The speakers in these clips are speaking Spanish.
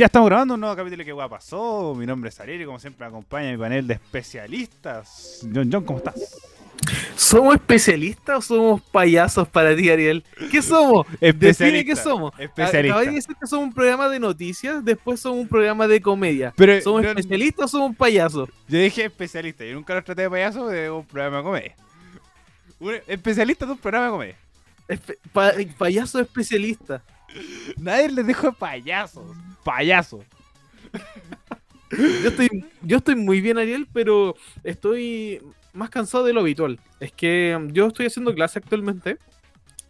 Ya estamos grabando un nuevo capítulo de ¿Qué guapa pasó? Mi nombre es Ariel y como siempre me acompaña mi panel de especialistas. John John, ¿cómo estás? ¿Somos especialistas o somos payasos para ti, Ariel? ¿Qué somos? Define qué somos. Especialista. Acabas de decir que somos un programa de noticias, después somos un programa de comedia. Pero, ¿Somos no- especialistas o somos payasos? Yo dije especialista, yo nunca los traté de payaso de un programa de comedia. Un especialista de un programa de comedia. Espe- pa- payaso especialista. Nadie les dijo payasos. Payasos. Yo estoy, yo estoy muy bien, Ariel, pero estoy más cansado de lo habitual. Es que um, yo estoy haciendo clase actualmente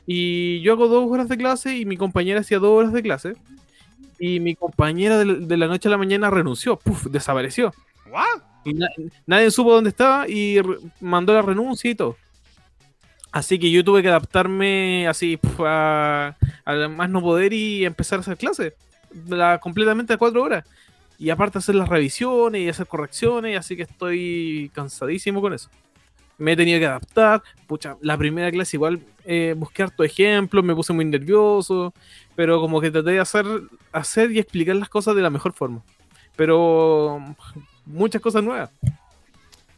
y yo hago dos horas de clase y mi compañera hacía dos horas de clase. Y mi compañera de la- noche a la mañana renunció, puf, desapareció. ¿What? Y na- nadie supo dónde estaba y mandó la renuncia y todo. Así que yo tuve que adaptarme así a, a más no poder y empezar a hacer clases. La, completamente a cuatro horas. Y aparte hacer las revisiones y hacer correcciones, así que estoy cansadísimo con eso. Me he tenido que adaptar. Pucha, la primera clase igual eh, busqué harto ejemplos, me puse muy nervioso, pero como que traté de hacer, hacer y explicar las cosas de la mejor forma. Pero muchas cosas nuevas.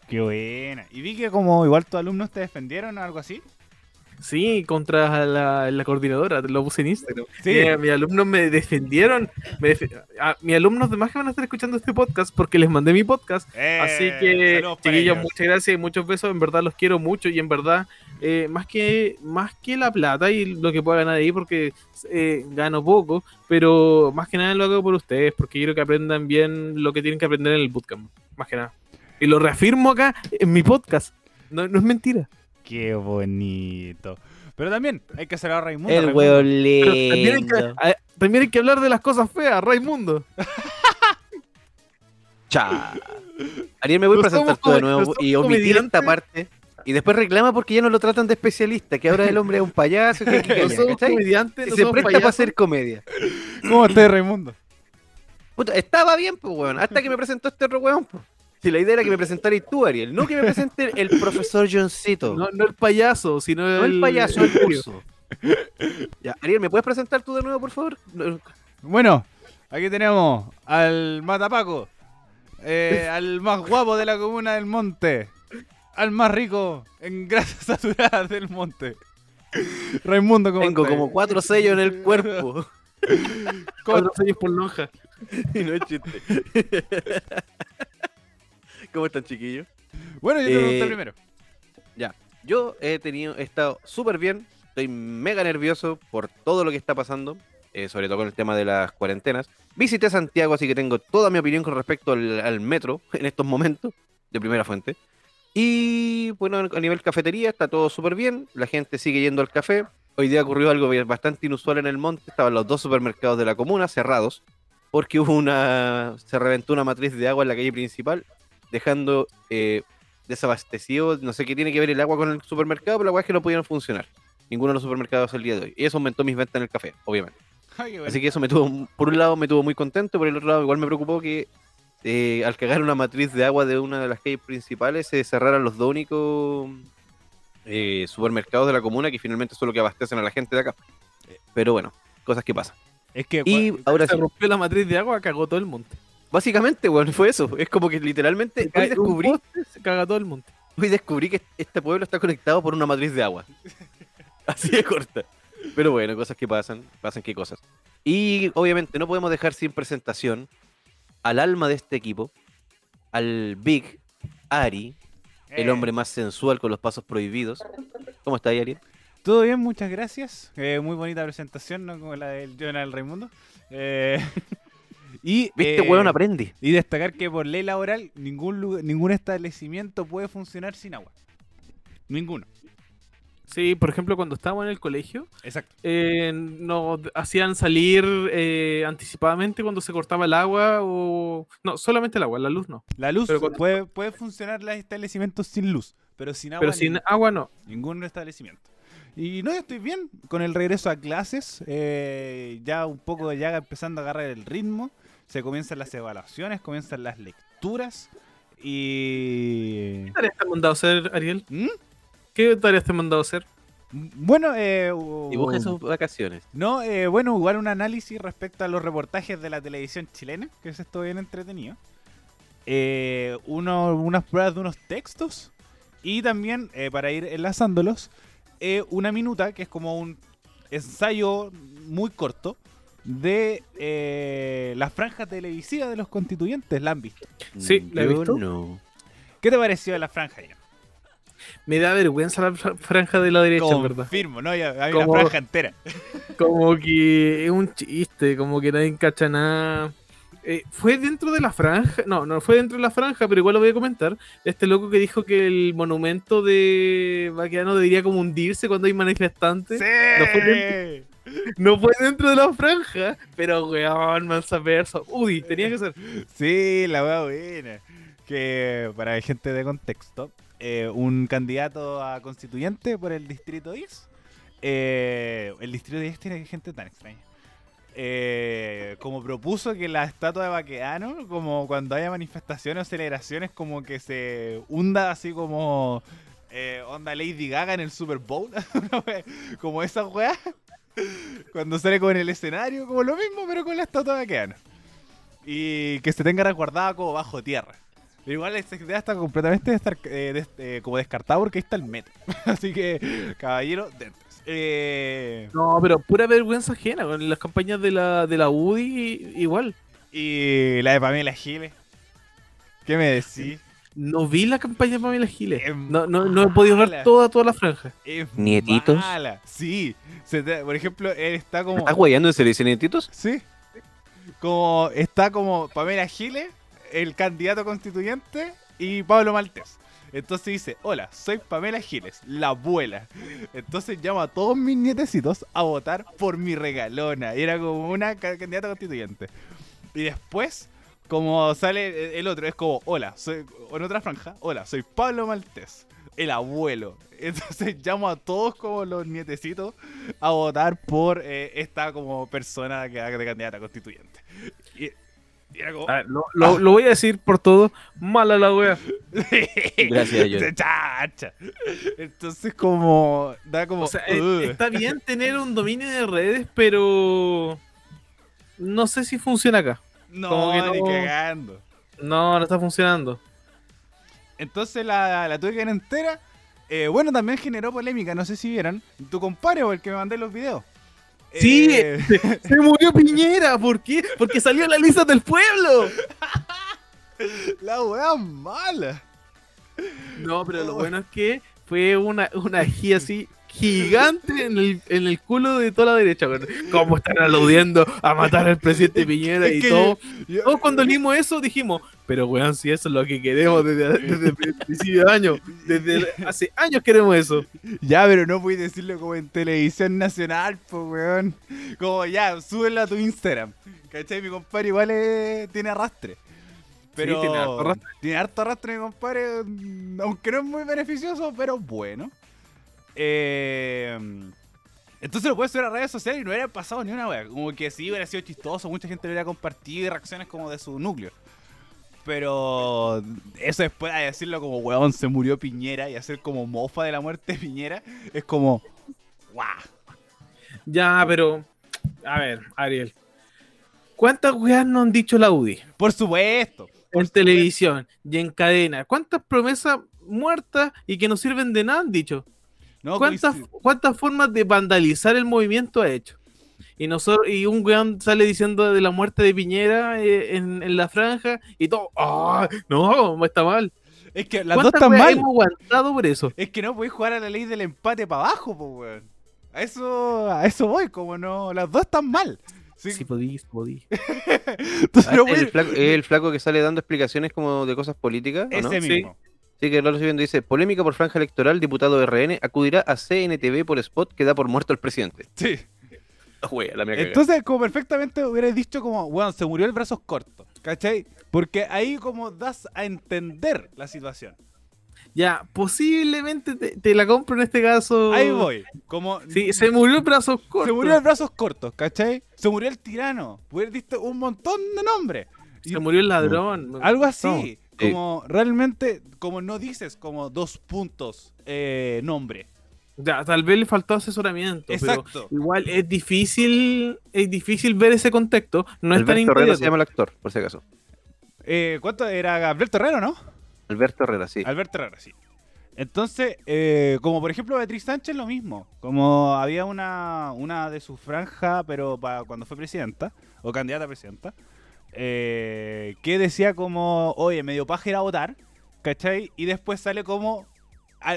Qué buena. Y vi que como igual tus alumnos te defendieron o algo así. Sí, contra la, la coordinadora, lo puse en Instagram. Sí. Mi- mis alumnos me defendieron. Me a- mis alumnos además que van a estar escuchando este podcast porque les mandé mi podcast. Eh, Así que, chiquillos, muchas gracias y muchos besos. En verdad los quiero mucho y en verdad, eh, más, que, más que la plata y lo que pueda ganar ahí, porque eh, gano poco, pero más que nada lo hago por ustedes, porque quiero que aprendan bien lo que tienen que aprender en el bootcamp. Más que nada. Y lo reafirmo acá en mi podcast. No, no es mentira. Qué bonito. Pero también hay que hacer a Raimundo. El Raimundo. huevo Pero también, hay que, a- también hay que hablar de las cosas feas, Raimundo. Cha. Ariel, me voy a presentar tú de nuevo no y omitir esta parte. Y después reclama porque ya no lo tratan de especialista, que ahora el hombre es un payaso. Que, que- que- No somos ¿cachai? comediantes, Si no se somos presta para hacer comedia. ¿Cómo estás, Raimundo? Puta, estaba bien, pues, weón. Hasta que me presentó este otro weón, pues. Si la idea era que me presentaras tú, Ariel, no que me presente el profesor Johncito. No, no el payaso, sino No el payaso, el curso. Ya, Ariel, ¿me puedes presentar tú de nuevo, por favor? No, Bueno, aquí tenemos al Matapaco, eh, al más guapo de la comuna del monte, al más rico en grasas saturadas del monte. Raimundo, ¿cómo Tengo como cuatro sellos en el cuerpo. ¿Cómo Cuatro sellos por lonja. Y no es chiste. ¿Cómo están, chiquillos? Bueno, yo te pregunté Eh, primero. Ya, yo he tenido, he estado súper bien, estoy mega nervioso por todo lo que está pasando, eh, sobre todo con el tema de las cuarentenas. Visité Santiago, así que tengo toda mi opinión con respecto al, al metro en estos momentos, de primera fuente. Y bueno, a nivel cafetería está todo súper bien, la gente sigue yendo al café. Hoy día ocurrió algo bastante inusual en el monte, estaban los dos supermercados de la comuna cerrados, porque hubo una, se reventó una matriz de agua en la calle principal, dejando eh, desabastecido. No sé qué tiene que ver el agua con el supermercado, pero la es que no pudieron funcionar. Ninguno de los supermercados el día de hoy. Y eso aumentó mis ventas en el café, obviamente. Ay, qué bueno. Así que eso me tuvo, por un lado me tuvo muy contento, por el otro lado igual me preocupó que eh, al cagar una matriz de agua de una de las calles principales se cerraran los dos únicos eh, supermercados de la comuna que finalmente son los que abastecen a la gente de acá. Pero bueno, cosas que pasan. Es que Y ahora Se sí, rompió la matriz de agua, cagó todo el monte. Básicamente, bueno, fue eso. Es como que literalmente hoy descubrí, poste, se caga todo el monte. hoy descubrí que este pueblo está conectado por una matriz de agua. Así de corta. Pero bueno, cosas que pasan, pasan qué cosas. Y obviamente no podemos dejar sin presentación al alma de este equipo, al Big Ari, el eh, hombre más sensual con los pasos prohibidos. ¿Cómo está ahí, Ari? Todo bien, muchas gracias. Eh, muy bonita presentación, ¿no? Como la del Jonah del Raimundo. Eh, y, Viste, eh, weón, aprende. Y destacar que por ley laboral ningún, lugar- ningún establecimiento puede funcionar sin agua. Ninguno. Sí, por ejemplo, cuando estábamos en el colegio, Exacto. eh, nos hacían salir eh, anticipadamente cuando se cortaba el agua o... No, solamente el agua, la luz no. La luz Pero cuando- puede, puede funcionar los establecimientos sin luz, pero sin agua Pero sin agua no. ningún establecimiento. Y no, yo estoy bien con el regreso a clases, eh, ya un poco ya empezando a agarrar el ritmo, se comienzan las evaluaciones, comienzan las lecturas y... ¿Qué tareas te han mandado hacer, Ariel? ¿Mm? ¿Qué tareas te han mandado hacer? Bueno, eh, Dibuja sus vacaciones. No, eh, bueno, igual un análisis respecto a los reportajes de la televisión chilena, que es esto bien entretenido. Eh, uno, unas pruebas de unos textos y también, eh, para ir enlazándolos, eh, una minuta, que es como un ensayo muy corto de eh, la franja televisiva de los constituyentes. ¿La han visto? Sí, ¿la he visto? no. ¿Qué te pareció la franja? Ya? Me da vergüenza la fra- franja de la derecha, en verdad. Confirmo, ¿no? Ya, hay una Como- franja entera. Como que es un chiste, como que nadie cacha nada. Eh, fue dentro de la franja, no, no fue dentro de la franja, pero igual lo voy a comentar. Este loco que dijo que el monumento de Baqueano debería como hundirse cuando hay manifestantes. ¡Sí! No fue No fue dentro de la franja, pero weón, mansa verso. Uy, tenía que ser. Sí, la wea buena. Que para gente de contexto, eh, un candidato a constituyente por el distrito 10. eh, el distrito 10 tiene gente tan extraña. eh, como propuso que la estatua de Baqueano, como cuando haya manifestaciones o celebraciones, como que se hunda así como eh, onda Lady Gaga en el Super Bowl, como esa weá, cuando sale con el escenario, como lo mismo, pero con la estatua de Baqueano y que se tenga resguardada como bajo tierra. Pero igual esa idea está completamente eh, des- eh, como descartada porque ahí está el metro. Así que, caballero, dentro. Eh, No, pero pura vergüenza ajena. Con las campañas de la, de la UDI, igual. y la de Pamela Giles. ¿Qué me decís? No vi la campaña de Pamela Giles. Es No, no, no he podido ver toda, toda la franja. Es ¿Nietitos? mala. Sí. Se te- por ejemplo, él está como... ¿Estás guayando en serio, nietitos? Sí. Como está como Pamela Giles, el candidato constituyente, y Pablo Maltés. Entonces dice, hola, soy Pamela Giles, la abuela. Entonces llamo a todos mis nietecitos a votar por mi regalona. Y era como una ca- candidata constituyente. Y después, como sale el otro, es como, hola, soy, o en otra franja, hola, soy Pablo Maltés, el abuelo. Entonces llamo a todos como los nietecitos a votar por eh, esta como persona que haga de candidata constituyente. Y, y era como... A ver, lo, lo- lo voy a decir por todo. Mala la wea. Gracias, chacha. Entonces como... Da como... O sea, eh, está bien tener un dominio de redes, pero. No sé si funciona acá. No, como que ni no- cagando. No, no está funcionando. Entonces la, la tuve que ver entera. Eh, bueno, también generó polémica, no sé si vieron. Tu compadre o el que me mandé los videos. Sí. Eh, Se murió Piñera, ¿por qué? Porque salió la lista del pueblo. la weá mala. No, pero lo bueno es que fue una, una ají así gigante en el, en el culo de toda la derecha. weón. ¿Cómo están aludiendo a matar al presidente Piñera Es y que todo? yo- Todos cuando leímos eso dijimos, pero weón, si eso es lo que queremos desde, desde el principio de año, desde hace años queremos eso. Ya, pero no puedes decirlo como en televisión nacional, pues, weón. Como ya, súbelo a tu Instagram. ¿Cachai? Mi compadre igual eh, tiene arrastre. Pero tiene harto arrastre. tiene harto arrastre, mi compadre. Aunque no es muy beneficioso, pero bueno. Eh, entonces lo puedes subir a redes sociales y no hubiera pasado ni una wea. Como que sí hubiera sido chistoso, mucha gente lo hubiera compartido y reacciones como de su núcleo. Pero eso después de decirlo como weón se murió Piñera y hacer como mofa de la muerte de Piñera, es como guau. Ya, pero, a ver, Ariel, ¿cuántas weas no han dicho la UDI? Por supuesto. En televisión y en cadena. ¿Cuántas promesas muertas y que no sirven de nada han dicho? No, ¿Cuántas, ¿Cuántas formas de vandalizar el movimiento ha hecho? Y nosotros, y un weón sale diciendo de la muerte de Piñera eh, en, en la franja y todo. ¡Ah! no, está mal. es que las dos ¿Cuántas están mal. hemos aguantado por eso? Es que no podéis jugar a la ley del empate para abajo, pues weón. A eso, a eso voy, como no. Las dos están mal. Sí, Sí, podí, podí. entonces no Ah, el, podéis- flaco, el flaco que sale dando explicaciones como de cosas políticas, ¿o no? Ese Sí. Mismo. Sí, que lo estoy viendo. Dice, polémica por franja electoral, diputado RN acudirá a CNTV por spot que da por muerto al presidente. Sí. Wea, la. Entonces, como perfectamente hubierais dicho como, weón, se murió el brazos cortos. ¿Cachai? Porque ahí como das a entender la situación. Ya, posiblemente te, te la compro en este caso. Ahí voy. Como Sí, se murió el brazo corto. Se murió el brazos cortos, ¿cachai? Se murió el tirano. Hubieras visto un montón de nombres. Y Se murió el ladrón. algo No. así. Como realmente, como no dices como dos puntos eh, nombre. Ya, tal vez le faltó asesoramiento, pero Exacto. igual es difícil, es difícil ver ese contexto. No es tan Alberto inmediato. se llama el actor, por si acaso. Eh, ¿Cuánto era Alberto Herrera, no? Alberto Herrera, sí. Alberto Herrera, sí. Entonces, eh, como por ejemplo Beatriz Sánchez, lo mismo. Como había una, una de su franja, pero para cuando fue presidenta, o candidata a presidenta, eh, que decía como, oye, medio paja ir a votar, ¿cachai? Y después sale como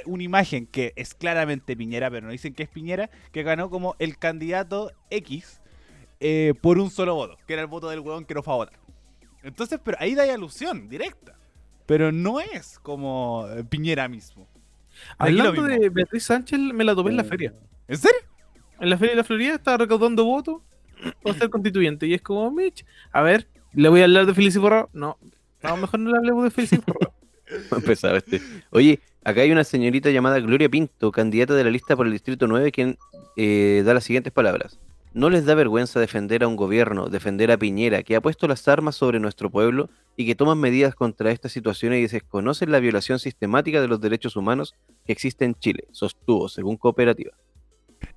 una imagen que es claramente Piñera, pero no dicen que es Piñera, que ganó como el candidato X eh, por un solo voto, que era el voto del huevón que no fue a votar. Entonces, pero ahí da alusión directa. Pero no es como eh, Piñera mismo. Hablando mismo. de Beatriz Sánchez, me la topé en la feria. ¿En serio? En la feria de la Florida estaba recaudando votos para ser constituyente. Y es como, Mitch, a ver, ¿le voy a hablar de Felicio Forrado? No, no, mejor no le hablemos de Felicio Forrado. Empezaba este. Oye, acá hay una señorita llamada Gloria Pinto, candidata de la lista por el Distrito 9, quien eh, da las siguientes palabras. ¿No les da vergüenza defender a un gobierno, defender a Piñera, que ha puesto las armas sobre nuestro pueblo y que toman medidas contra estas situaciones y desconocen la violación sistemática de los derechos humanos que existe en Chile? Sostuvo, según Cooperativa.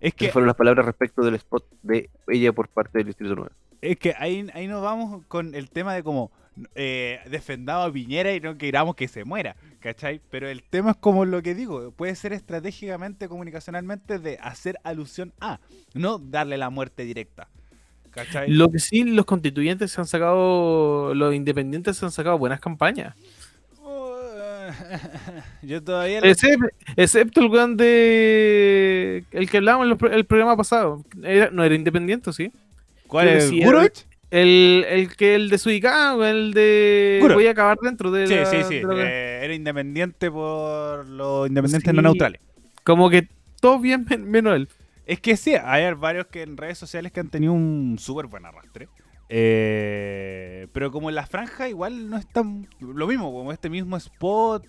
Es que, Esas fueron las palabras respecto del spot de ella por parte del Distrito 9. es que ahí, ahí nos vamos con el tema de como eh, defendamos a Piñera y no queramos que se muera, ¿cachai? Pero el tema es como lo que digo, puede ser estratégicamente, comunicacionalmente, de hacer alusión a, no darle la muerte directa, ¿cachai? Lo que sí, los constituyentes se han sacado, los independientes se han sacado buenas campañas. Yo todavía... Excep- excepto el weón de. El que hablábamos en el programa pasado. Era- no era independiente, ¿sí? ¿Cuál es? El, el que el de Suicao, el de. Voy a acabar dentro de. Sí, la- sí, sí. que- eh, era independiente por los independientes Sí. no neutrales. Como que todo bien men- menos él. Es que sí, hay varios que en redes sociales que han tenido un súper buen arrastre. Eh, pero como en la franja igual no es tan lo mismo, como este mismo spot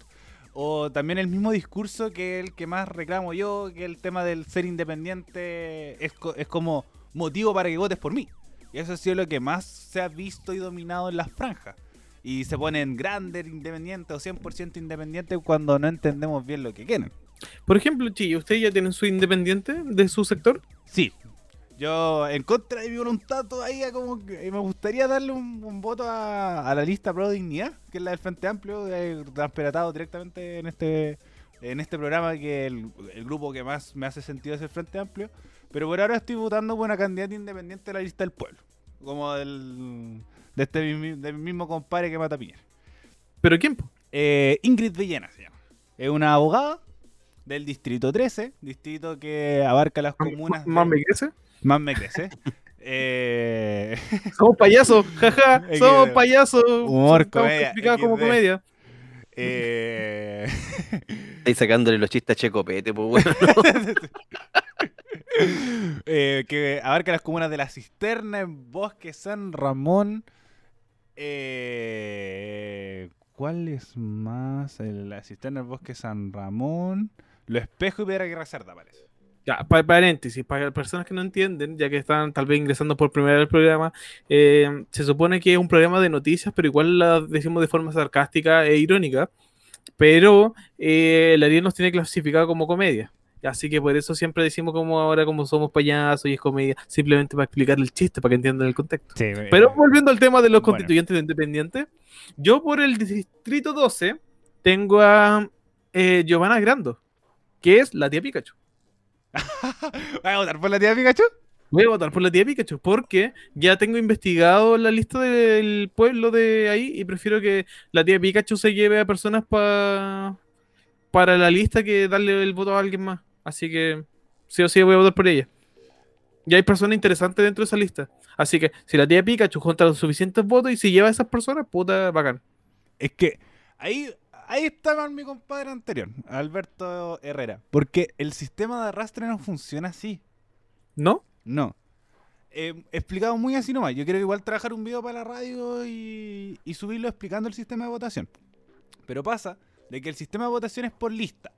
o también el mismo discurso que el que más reclamo yo, que el tema del ser independiente es, co- es como motivo para que votes por mí. Y eso ha sido lo que más se ha visto y dominado en las franjas. Y se ponen grandes independientes o 100% independientes cuando no entendemos bien lo que quieren. Por ejemplo, Chillo, ¿ustedes ya tienen su independiente de su sector? Sí. Yo, en contra de mi voluntad, todavía como que me gustaría darle un, un voto a, a la lista Pro Dignidad, que es la del Frente Amplio, eh, transperatado directamente en este en este programa, que el, el grupo que más me hace sentido es el Frente Amplio. Pero por ahora estoy votando por una candidata independiente de la lista del pueblo. Como del, de este del mismo compadre que mata a Piñera. ¿Pero quién? Eh, Ingrid Villena se llama. Es una abogada del distrito 13, distrito que abarca las comunas. ¿Más de- me crece? Más me crece. Eh, Somos payasos, jaja, somos payasos. Humor, comedia, como comedia. eh, Estáis sacándole los chistes a Checopete, pues bueno. eh, que abarca las comunas de La Cisterna, en Bosque San Ramón. Eh, ¿Cuál es más? La Cisterna, el Bosque San Ramón. Lo Espejo y Piedra Guerra Cerda, parece. Ya, pa- paréntesis, para las personas que no entienden, ya que están tal vez ingresando por primera vez al programa, eh, se supone que es un programa de noticias, pero igual la decimos de forma sarcástica e irónica, pero eh, el Ariel nos tiene clasificado como comedia. Así que por eso siempre decimos como ahora como somos payasos y es comedia, simplemente para explicar el chiste, para que entiendan el contexto. Pero volviendo al tema de los bueno. constituyentes de independientes, yo por el distrito 12 tengo a eh, Giovanna Grando, que es la tía Pikachu. ¿Vas a votar por la tía Pikachu? Voy a votar por la tía Pikachu porque ya tengo investigado la lista del pueblo de ahí y prefiero que la tía Pikachu se lleve a personas pa- para la lista que darle el voto a alguien más. Así que sí o sí voy a votar por ella. Ya hay personas interesantes dentro de esa lista. Así que si la tía Pikachu junta los suficientes votos y si lleva a esas personas, puta, bacán. Es que ahí, ahí está mal mi compadre anterior, Alberto Herrera. Porque el sistema de arrastre no funciona así. ¿No? No. Eh, explicado muy así nomás. Yo quiero igual trabajar un video para la radio y, y subirlo explicando el sistema de votación. Pero pasa de que el sistema de votación es por lista.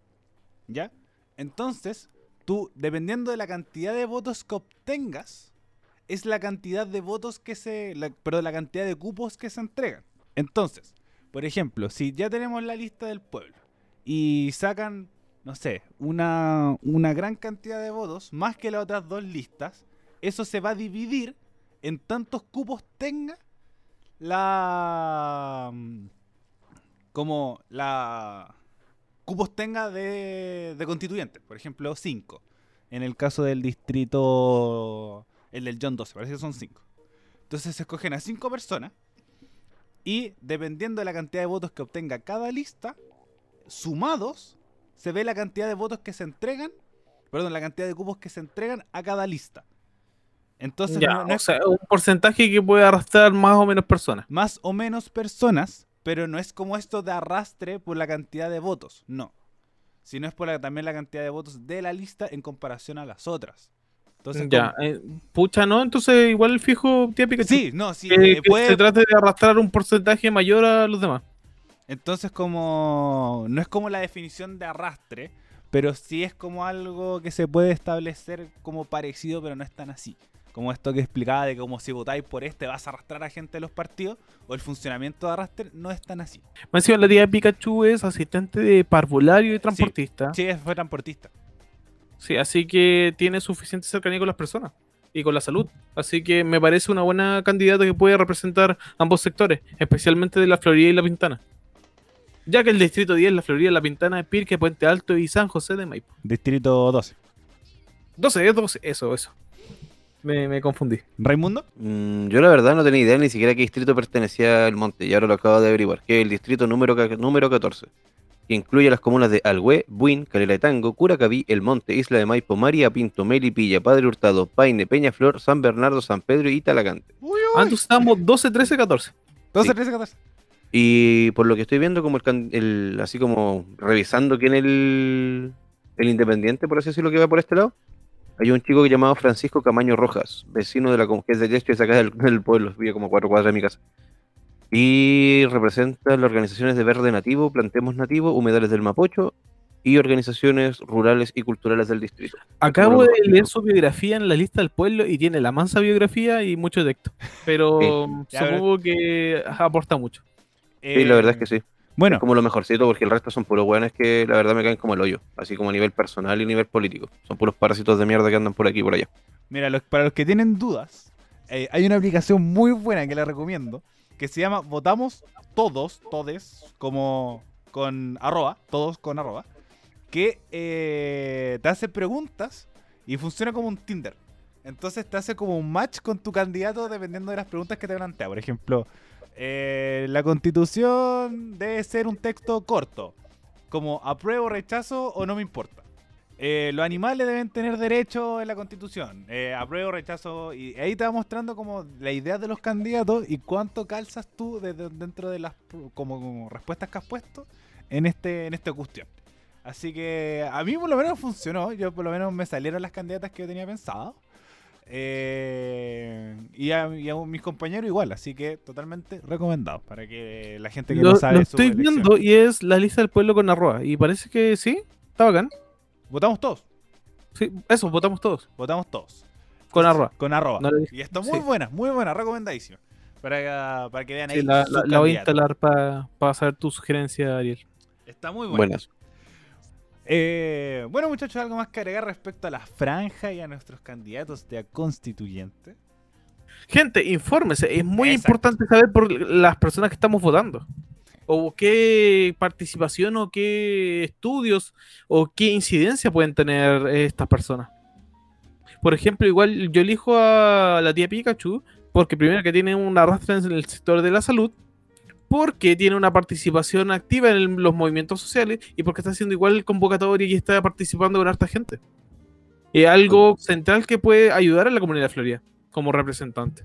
¿Ya? Entonces, tú, dependiendo de la cantidad de votos que obtengas, es la cantidad de votos que se. La, perdón, la cantidad de cupos que se entregan. Entonces, por ejemplo, si ya tenemos la lista del pueblo y sacan no sé, una, una gran cantidad de votos, más que las otras dos listas, eso se va a dividir en tantos cupos tenga la... mm, como la... cupos tenga de, de constituyentes, por ejemplo, 5. En el caso del distrito, el del John 12, parece que son 5. Entonces se escogen a 5 personas y dependiendo de la cantidad de votos que obtenga cada lista, sumados, se ve la cantidad de votos que se entregan, perdón, la cantidad de cupos que se entregan a cada lista. Entonces, Ya, no- no o es sea, un porcentaje que puede arrastrar más o menos personas. más o menos personas, pero no es como esto de arrastre por la cantidad de votos, no. Sino es por la- también la cantidad de votos de la lista en comparación a las otras. Entonces, ya, eh, pucha, ¿no? Entonces igual fijo tía Pikachu. sí, no, sí, que, eh, que se trate de arrastrar un porcentaje mayor a los demás. Entonces como no es como la definición de arrastre, pero sí es como algo que se puede establecer como parecido, pero no es tan así. Como esto que explicaba de como si votáis por este vas a arrastrar a gente de los partidos, o el funcionamiento de arrastre no es tan así. Encima, la tía Pikachu es asistente de parvulario y transportista. Sí, fue transportista. Sí, así que tiene suficiente cercanía con las personas y con la salud. Así que me parece una buena candidata que puede representar ambos sectores, especialmente de la Florida y la Pintana. Ya que el distrito 10, la Florida, la Pintana, Pirque, Puente Alto y San José de Maipo. Distrito 12. 12, es 12, eso, eso. Me, me confundí. Raimundo. Mm, yo la verdad no tenía idea ni siquiera a qué distrito pertenecía el monte, y ahora lo acabo de averiguar, que es el distrito número, ca- número 14, que incluye las comunas de Alhué, Buin, Calera de Tango, Curacaví, El Monte, Isla de Maipo, María Pinto, Melipilla, Padre Hurtado, Paine, Peñaflor, San Bernardo, San Pedro y Talagante. Entonces estamos 12, 13, 14. 12, Sí. 13, 14. Y por lo que estoy viendo, como el, can- el- así como revisando quién es el, el independiente, por así decirlo, que va por este lado, hay un chico llamado Francisco Camaño Rojas, vecino de la que es de es acá del, del pueblo, vive como cuatro cuadras de mi casa. Y representa las organizaciones de Verde Nativo, Plantemos Nativo, Humedales del Mapocho y organizaciones rurales y culturales del distrito. Acabo de leer su biografía en la lista del pueblo y tiene la mansa biografía y mucho texto. Pero pero- supongo que aporta mucho. Sí, la verdad es que sí. Eh, Bueno, Es como lo mejorcito porque el resto son puros hueones que la verdad me caen como el hoyo, así como a nivel personal y nivel político. Son puros parásitos de mierda que andan por aquí y por allá. Mira, los- para los que tienen dudas, eh, hay una aplicación muy buena que la recomiendo, que se llama Votamos Todos, Todes, como con arroba, todos con arroba, que eh, te hace preguntas y funciona como un Tinder. Entonces te hace como un match con tu candidato dependiendo de las preguntas que te plantea. Por ejemplo, eh, la constitución debe ser un texto corto, como apruebo, rechazo o no me importa. Eh, los animales deben tener derecho en la constitución. Eh, apruebo, rechazo. Y ahí te va mostrando como la idea de los candidatos y cuánto calzas tú de- de- dentro de las como, como respuestas que has puesto en este en esta cuestión. Así que a mí por lo menos funcionó. Yo por lo menos me salieron las candidatas que yo tenía pensado. Eh, y, a, y a mis compañeros igual. Así que totalmente recomendado para que la gente que Lo, no sabe lo estoy elección. viendo y es la lista del pueblo con arroba. Y parece que sí, está bacán. Votamos todos. Sí, eso, votamos todos. Votamos todos. Con arroba. Con arroba. No Y está muy sí. buena, muy buena, recomendadísima. Para, para que vean ahí. Sí, la, la- la voy a instalar para saber tu sugerencia, Ariel. Está muy buena. Buenas. Eh, bueno, muchachos, algo más que agregar respecto a la franja y a nuestros candidatos de a constituyente. Gente, infórmese. Es muy Exacto. importante saber por las personas que estamos votando. O qué participación o qué estudios o qué incidencia pueden tener estas personas. Por ejemplo, igual yo elijo a la tía Pikachu porque primero que tiene un arrastre en el sector de la salud, porque tiene una participación activa en el- los movimientos sociales y porque está haciendo igual convocatoria y está participando con harta gente. Es algo central que puede ayudar a la comunidad de Florida como representante.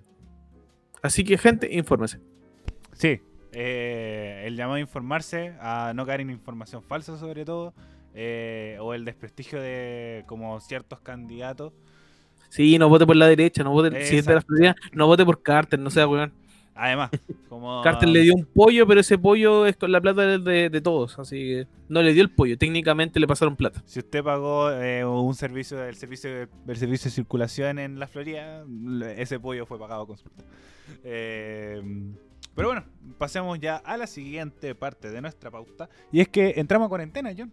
Así que, gente, infórmese. Sí, eh, el llamado a informarse, a no caer en información falsa sobre todo, eh, o el desprestigio de como ciertos candidatos. Sí, no vote por la derecha, no vote, si es de la. Florida, no vote por Carter, no sea weón. Además, como... Carter le dio un pollo, pero ese pollo es con la plata de, de- todos, así que no le dio el pollo, técnicamente le pasaron plata. Si usted pagó eh, un servicio, el servicio, de- el servicio de circulación en la Florida, ese pollo fue pagado con su plata. Eh, pero bueno, pasemos ya a la siguiente parte de nuestra pauta. Y es que entramos a cuarentena, John.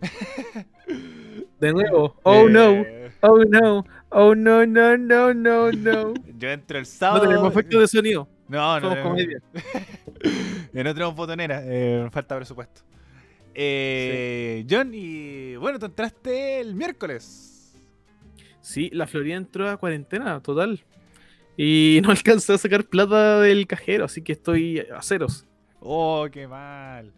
De nuevo. Oh no. Eh, Oh no. Oh no, no, no, no, no. Yo entro el No sábado. tenemos efecto de sonido. No, no. Somos no, comedia. Eh, no tenemos botonera, eh, falta presupuesto. Eh, John, y bueno, tú entraste el miércoles. Sí, la Florida entró a cuarentena total. Y no alcancé a sacar plata del cajero, así que estoy a ceros. Oh, qué mal.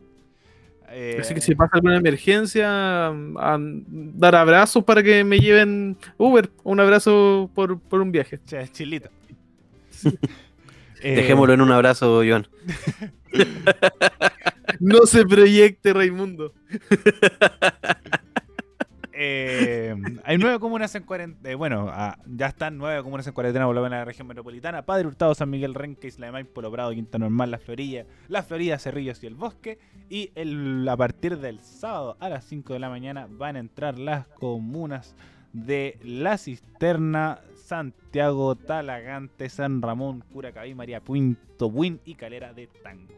Eh, Así que si pasa alguna emergencia, a dar abrazos para que me lleven Uber. Un abrazo por, por un viaje. che, chilito. Eh, Dejémoslo en un abrazo, Joan. No se proyecte, Raimundo. Eh, hay nueve comunas en cuarentena. bueno, ah, ya están nueve comunas en cuarentena por lo menos en la región metropolitana. Padre Hurtado, San Miguel, Renque, Isla de Maipo, Polo Prado, Quinta Normal, La Florida, La Florida, Cerrillos y El Bosque. Y el, a partir del sábado a las 5 de la mañana van a entrar las comunas de La Cisterna, Santiago, Talagante, San Ramón, Curacaví, María Pinto, Buin y Calera de Tango.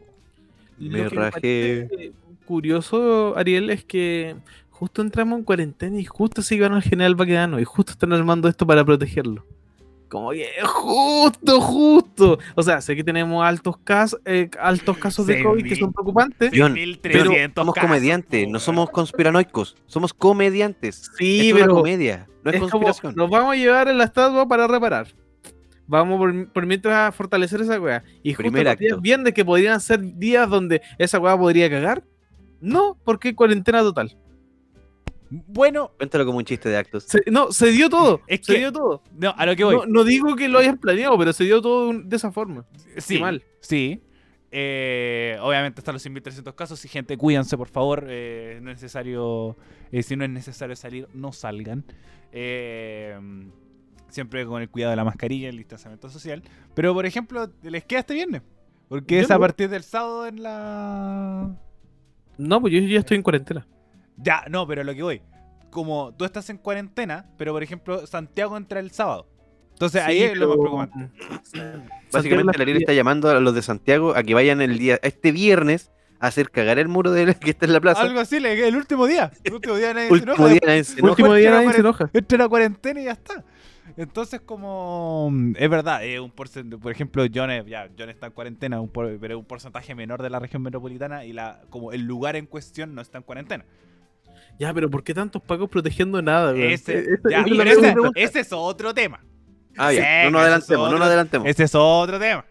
Me Lo que rajé. curioso, Ariel, es que justo entramos en cuarentena y justo se ganó el general Baquedano y justo están armando esto para protegerlo. Como que justo, justo. O sea, sé que tenemos altos, cas eh, altos casos de COVID que son preocupantes. 6.300 Somos casos, comediantes, no somos conspiranoicos, somos comediantes. Sí, Esto es una pero comedia, no es, es como, conspiración. nos vamos a llevar a la estatua para reparar. Vamos por, por mientras a fortalecer esa weá. Y justo Primer los días acto. viernes que podrían ser días donde esa weá podría cagar. No, porque hay cuarentena total. Bueno, Cuéntalo como un chiste de actos. Se- no, se dio todo. Es se que- dio todo. no, a lo que voy. No, no digo que lo hayan planeado, pero se dio todo un- de esa forma. sí, Qué mal. Sí. Eh, obviamente están los 1.300 casos y gente, cuídense por favor. eh, no es necesario, eh, si no es necesario salir, no salgan. Eh, siempre con el cuidado de la mascarilla, el distanciamiento social. Pero por ejemplo, les queda este viernes. Porque Yo es a partir del sábado en la... No, pues yo ya estoy en cuarentena. Ya, no, pero lo que voy. Como tú estás en cuarentena, pero por ejemplo Santiago entra el sábado. Entonces ahí es lo más preocupante. Básicamente la ley está llamando a los de Santiago a que vayan el día, este viernes, a hacer cagar el muro de que está en la plaza. Algo así, el último día. El último día nadie se Último enoja. día nadie se enoja. Último día entra nadie la se enoja. Entra la cuarentena y ya está. Entonces, como mm, es verdad, es un porcentaje, por ejemplo, John, es- ya, John está en cuarentena, un por- pero es un porcentaje menor de la región metropolitana y la como el lugar en cuestión no está en cuarentena. Ya, pero ¿por qué tantos pacos protegiendo nada? Ese, Eh, ya, es pero la ese, pregunta. ese es otro tema. Ah, ya, no nos adelantemos, no nos adelantemos. Ese es otro tema.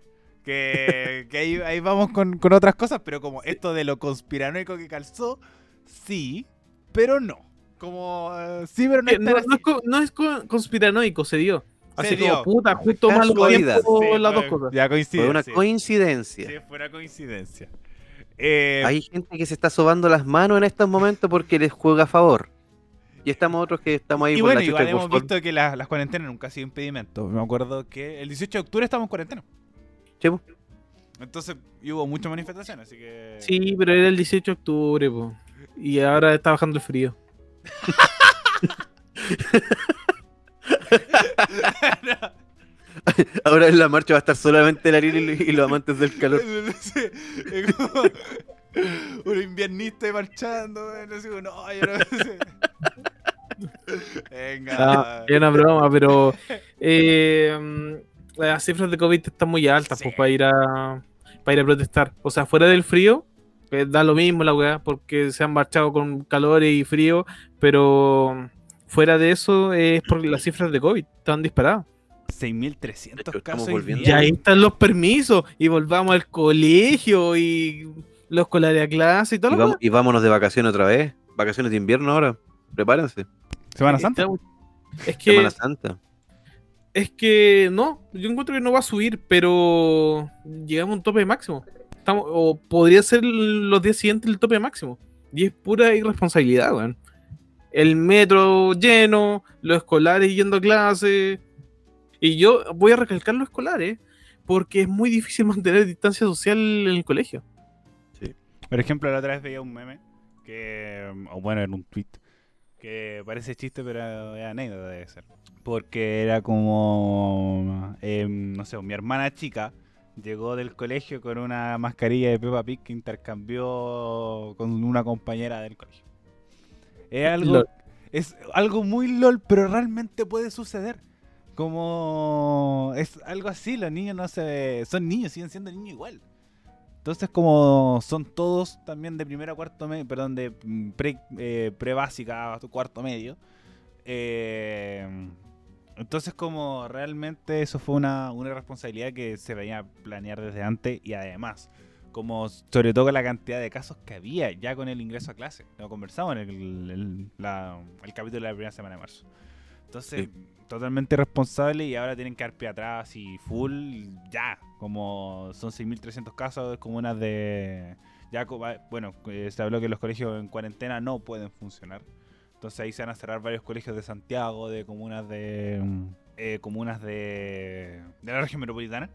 Que, que ahí, ahí vamos con, con otras cosas, pero como esto de lo conspiranoico que calzó, sí, pero no. Como, eh, sí, pero no es no, es, co- no es co- conspiranoico, se dio. Se Así dio. como puta, justo mal Sí, las dos cosas. Ya coincide. Fue una sí. coincidencia. Sí, fue una coincidencia. Eh, Hay gente que se está sobando las manos en estos momentos porque les juega a favor. Y estamos otros que estamos ahí y por bueno, la igual hemos confort. visto que la- las cuarentenas nunca han sido impedimento. Me acuerdo que el 18 de octubre estábamos en cuarentena. Sí, po. Entonces y hubo muchas manifestaciones, así que... Sí, pero era el 18 de octubre, po. Y ahora está bajando el frío. Ahora en la marcha va a estar solamente el Ariel y, los amantes del calor. Sí, es como un inviernista marchando, no, yo no sé. Venga. Ah, es una broma, pero eh, mm, las cifras de COVID están muy altas Sí. pues, para ir a para ir a protestar. O sea, fuera del frío, eh, da lo mismo la weá, porque se han marchado con calor y frío, pero fuera de eso es porque las cifras de COVID están disparadas. 6.300 Estamos casos. volviendo. Y ahí están los permisos, y volvamos al colegio y los escolares a clase y todo Y, lo vamos- y vámonos de vacaciones otra vez. Vacaciones de invierno ahora. Prepárense. Semana Santa. Es que Semana Santa. Es que no, yo encuentro que no va a subir, pero llegamos a un tope máximo. Estamos, o podría ser los días siguientes el tope máximo. Y es pura irresponsabilidad, weón. El metro lleno, los escolares yendo a clase. Y yo voy a recalcar los escolares, porque es muy difícil mantener distancia social en el colegio. Por ejemplo, la otra vez veía un meme, que, o bueno, en un tweet, que parece chiste, pero es anécdota debe ser. Porque era como, eh, no sé, mi hermana chica llegó del colegio con una mascarilla de Peppa Pig que intercambió con una compañera del colegio. Es algo, LOL. es algo muy LOL, pero realmente puede suceder. Como es algo así, los niños no se son niños, siguen siendo niños igual. Entonces, como son todos también de primero a cuarto medio, perdón, de pre, eh, pre-básica a cuarto medio. eh, entonces, como realmente eso fue una, una responsabilidad que se venía a planear desde antes y además, como sobre todo con la cantidad de casos que había ya con el ingreso a clase. Lo conversamos en el capítulo de la primera semana de marzo. Entonces, totalmente responsable y ahora tienen que dar pie atrás y full ya. Como son 6.300 casos, comunas de... Ya, bueno, eh, se habló que los colegios en cuarentena no pueden funcionar. Entonces ahí se van a cerrar varios colegios de Santiago, de comunas de... mm, eh, comunas de... de la región metropolitana.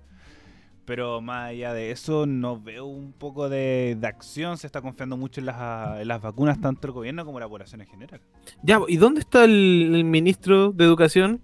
Pero más allá de eso, no veo un poco de, de acción. Se está confiando mucho en las, en las vacunas, tanto el gobierno como la población en general. Ya, ¿y dónde está el, el ministro de Educación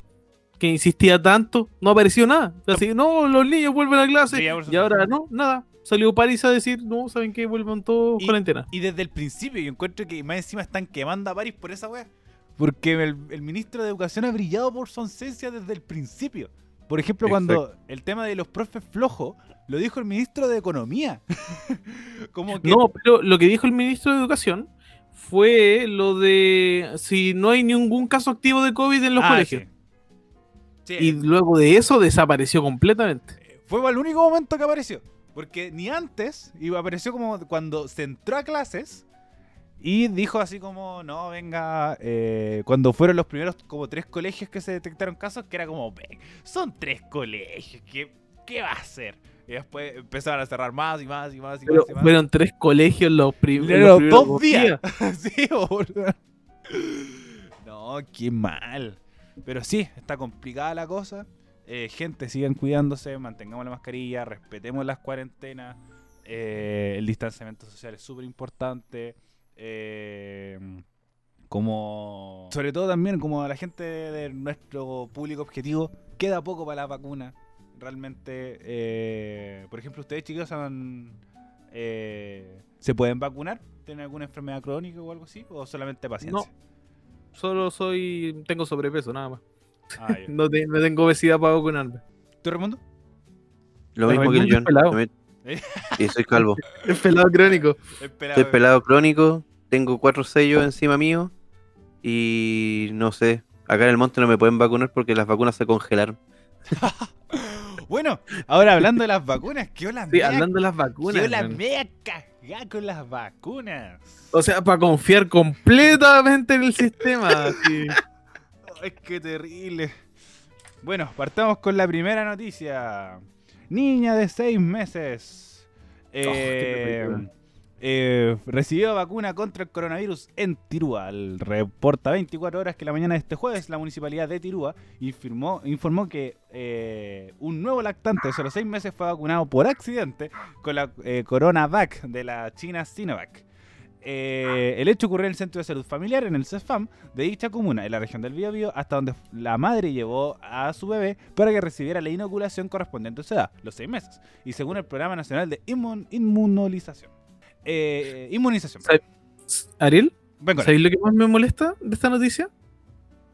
que insistía tanto? No apareció nada. Así, no, los niños vuelven a clase. Sí, y ahora no, nada. Salió París a decir, no, ¿saben qué? Vuelvan todos Y- cuarentena. Y desde el principio, yo encuentro que más encima están quemando a París por esa wea. Porque el, el ministro de Educación ha brillado por su ausencia desde el principio. Por ejemplo, cuando el tema de los profes flojos, lo dijo el ministro de Economía. Como que No, pero lo que dijo el ministro de Educación fue lo de si no hay ningún caso activo de COVID en los Ah, colegios. sí. Sí, Y luego de eso desapareció completamente. fue el único momento que apareció. Porque ni antes, y apareció como cuando se entró a clases y dijo así como, no, venga, eh, cuando fueron los primeros como tres colegios que se detectaron casos, que era como, "Ven, son tres colegios, ¿qué, qué va a hacer? Y después empezaron a cerrar más y más y más y Pero más y más. fueron tres colegios los, prim- Pero los primeros dos días. sí, boludo. No, qué mal. Pero sí, está complicada la cosa. Eh, gente, sigan cuidándose, mantengamos la mascarilla, respetemos las cuarentenas. eh, el distanciamiento social es súper importante. Eh, como sobre todo también como a la gente de nuestro público objetivo queda poco para la vacuna realmente eh, por ejemplo ustedes chicos han, eh, se pueden vacunar tienen alguna enfermedad crónica o algo así o solamente paciencia Solo soy. Tengo sobrepeso, nada más. Ah. No, te- no tengo obesidad para vacunarme. ¿tú Raimundo? Lo mismo que el Es pelado. Y soy calvo. Es pelado crónico. Soy pelado crónico, tengo cuatro sellos encima mío y no sé, acá en el monte no me pueden vacunar porque las vacunas se congelaron. bueno ahora hablando de las vacunas qué hola Sí, hablando de las qué vacunas. hola weón. mea cagá con las vacunas O sea, para confiar completamente en el sistema. así. Ay, qué terrible. Bueno, partamos con la primera noticia. Niña de 6 meses. eh, qué terrible. eh, recibió vacuna contra el coronavirus en Tirúa. El reporta 24 horas que la mañana de este jueves la municipalidad de Tirúa informó, informó que eh, un nuevo lactante de solo 6 meses fue vacunado por accidente con la eh, CoronaVac de la China Sinovac. Eh, el hecho ocurrió en el Centro de Salud Familiar, en el CEFAM, de dicha comuna, en la región del Biobío, hasta donde la madre llevó a su bebé para que recibiera la inoculación correspondiente a su edad, los seis meses, y según el Programa Nacional de Inmun- Inmunolización. Eh, inmunización. ¿Sabe- Ariel, ¿sabéis lo que más me molesta de esta noticia?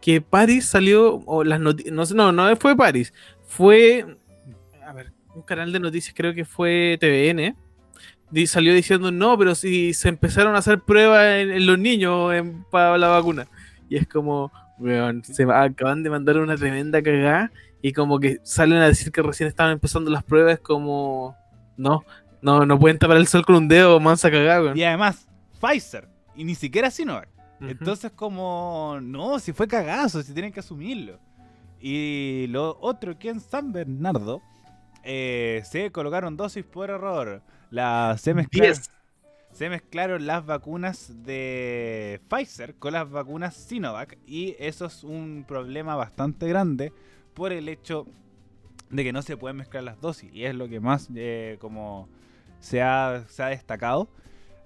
Que Paris salió, o las noticias, no, no, no fue Paris, fue, a ver, un canal de noticias, creo que fue TVN, di- salió diciendo, no, pero si se empezaron a hacer pruebas en, en los niños en- para la vacuna. Y es como, weón, se acaban de mandar una tremenda cagada y como que salen a decir que recién estaban empezando las pruebas, como, no, no, no pueden tapar el sol con un dedo, mansa cagada, weón. y además, Pfizer, y ni siquiera Sinovac. Ujú. Entonces, como, no, si fue cagazo, si tienen que asumirlo. Y lo otro que en San Bernardo eh, se colocaron dosis por error. La, se, mezclaron, se mezclaron las vacunas de Pfizer con las vacunas Sinovac. Y eso es un problema bastante grande por el hecho de que no se pueden mezclar las dosis. Y es lo que más eh, como se ha, se ha destacado.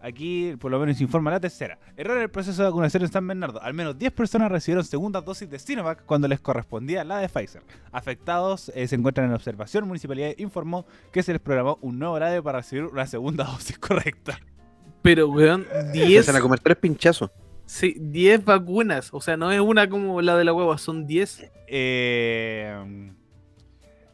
Aquí, por lo menos, informa la tercera. Error en el proceso de vacunación en San Bernardo. Al menos 10 personas recibieron segundas dosis de Sinovac cuando les correspondía la de Pfizer. Afectados eh, se encuentran en observación. Municipalidad informó que se les programó un nuevo horario para recibir una segunda dosis correcta. Pero, weón, Se 10 van a comer tres pinchazos. Sí, 10 vacunas. O sea, no es una como la de la hueva, son 10. Eh,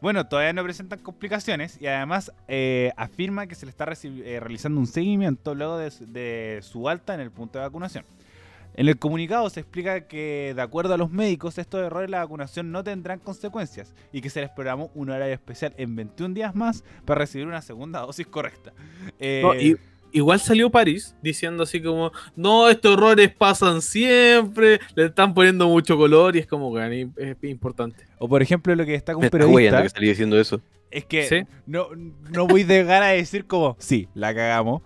bueno, todavía no presentan complicaciones y además eh, afirma que se le está eh, realizando un seguimiento luego de, su- de su alta en el punto de vacunación. En el comunicado se explica que, de acuerdo a los médicos, estos errores de la vacunación no tendrán consecuencias y que se les programó un horario especial en 21 días más para recibir una segunda dosis correcta. Eh, No, y- igual salió París diciendo así como, no, estos errores pasan siempre, le están poniendo mucho color y es como que es importante. o por ejemplo, lo que un está hueando periodista que salí diciendo eso. es que Sí. no, no voy a llegar a decir como, sí, la cagamos.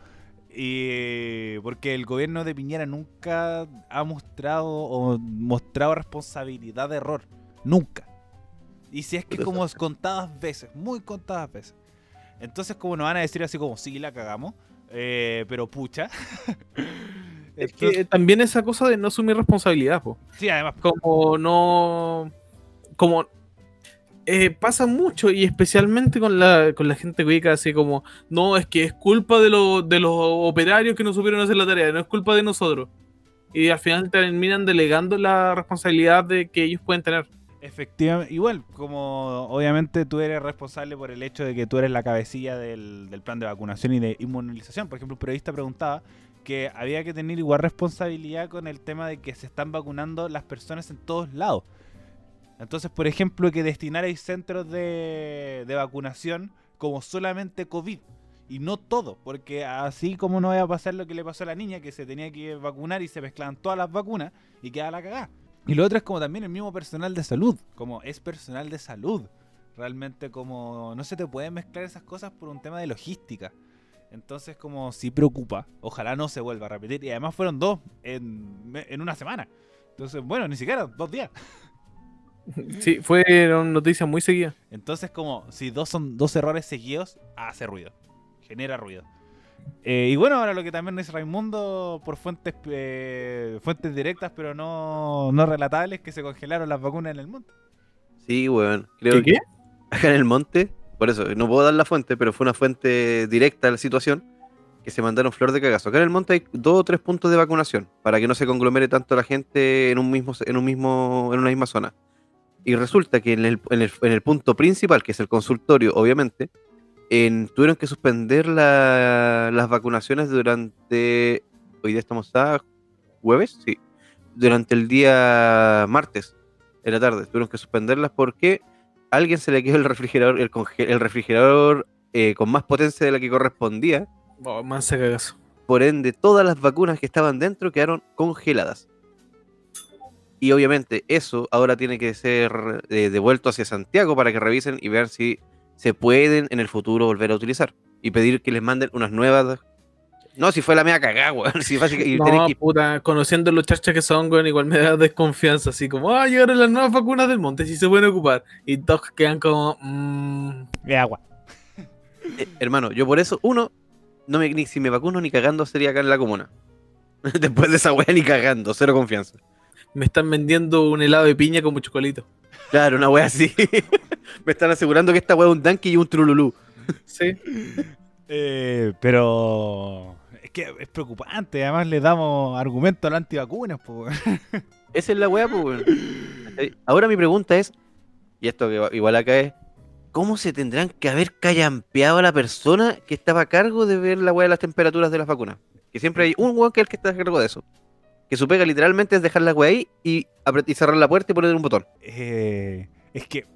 Y porque el gobierno de Piñera nunca ha mostrado o mostrado responsabilidad de error. Nunca. Y si es que como contadas veces, muy contadas veces. Entonces como nos van a decir así como, sí, la cagamos. Eh, pero pucha. Es Entonces- que también esa cosa de no asumir responsabilidad, po. sí, además. como no como eh, pasa mucho y especialmente con la, con la gente cuica así como no es que es culpa de, lo- de los operarios que no supieron hacer la tarea no es culpa de nosotros y al final terminan delegando la responsabilidad de que ellos pueden tener Efectivamente, igual, como obviamente tú eres responsable por el hecho de que tú eres la cabecilla del, plan de vacunación y de inmunización. Por ejemplo, un periodista preguntaba que había que tener igual responsabilidad con el tema de que se están vacunando las personas en todos lados. Entonces, por ejemplo, que destinarais centros de, de vacunación como solamente COVID y no todo, porque así como no iba a pasar lo que le pasó a la niña que se tenía que vacunar y se mezclaban todas las vacunas y quedaba la cagada. Y lo otro es como también el mismo personal de salud, como es personal de salud. Realmente como no se te pueden mezclar esas cosas por un tema de logística. Entonces como sí preocupa, ojalá no se vuelva a repetir. Y además fueron dos en, en una semana. Entonces, bueno, ni siquiera dos días. sí fueron noticias muy seguidas Entonces como si dos son dos errores seguidos, hace ruido. Genera ruido. Eh, y bueno, ahora lo que también dice Raimundo por fuentes eh, fuentes directas pero no, no relatables que se congelaron las vacunas en el mundo. Sí, weón. Creo ¿Qué, que qué? acá en el monte, por eso, no puedo dar la fuente, pero fue una fuente directa a la situación, que se mandaron flor de cagazo. Acá en el monte hay dos o tres puntos de vacunación, para que no se conglomere tanto la gente en un mismo, en un mismo, en una misma zona. Y resulta que en el, en el, en el punto principal, que es el consultorio, obviamente, en- tuvieron que suspender la- las vacunaciones durante. Hoy día estamos a jueves, sí. Durante el día martes, en la tarde. Tuvieron que suspenderlas porque a alguien se le quedó el refrigerador, el, el refrigerador eh, con más potencia de la que correspondía. oh, más se cagazo Por ende, todas las vacunas que estaban dentro quedaron congeladas. Y obviamente eso ahora tiene que ser eh, devuelto hacia Santiago para que revisen y vean si se pueden en el futuro volver a utilizar. Y pedir que les manden unas nuevas. No, si fue la mea cagada, weón. Si y no, que- puta, conociendo los chachas que son, weón, igual me da desconfianza, así como, ah, llegaron las nuevas vacunas del monte, si se pueden ocupar. Y todos quedan como, mmm, De agua. Eh, hermano, yo por eso, uno, no me, ni si me vacuno ni cagando sería acá en la comuna. Después de esa weá ni cagando, cero confianza. Me están vendiendo un helado de piña con chocolito. Claro, una weá así. me están asegurando que esta weá es un Danky y un Trululú. Sí. Eh, pero es que es preocupante. Además, le damos argumento a las antivacunas. po, weón. Esa es la weá, pues, weón. ¿Cachai? Ahora mi pregunta es, y esto que va- igual acá es, ¿cómo se tendrán que haber callampeado a la persona que estaba a cargo de ver la weá de las temperaturas de las vacunas? Que siempre hay un weón que es el que está a cargo de eso. Que su pega literalmente es dejar la weá ahí y, y cerrar la puerta y poner un botón. Eh, es que,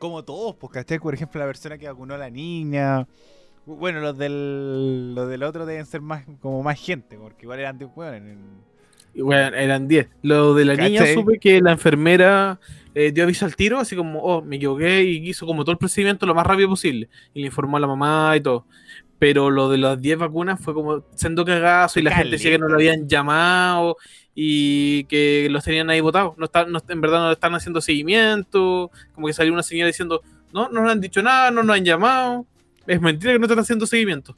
como todos, pues, ¿cachai? Por ejemplo, la persona que vacunó a la niña. Bueno, los del, los del otro deben ser más como más gente, porque igual eran de weón. Y, Bueno, eran 10. Lo de la niña supe que la enfermera eh, dio aviso al tiro, así como, oh, me equivoqué y hizo como todo el procedimiento lo más rápido posible. Y le informó a la mamá y todo. Pero lo de las 10 vacunas fue como siendo cagazo y la gente decía que no lo habían llamado y que los tenían ahí votados. No está- no- en verdad no le están haciendo seguimiento. Como que salió una señora diciendo, no, no nos han dicho nada, no nos han llamado. Es mentira que no están haciendo seguimiento.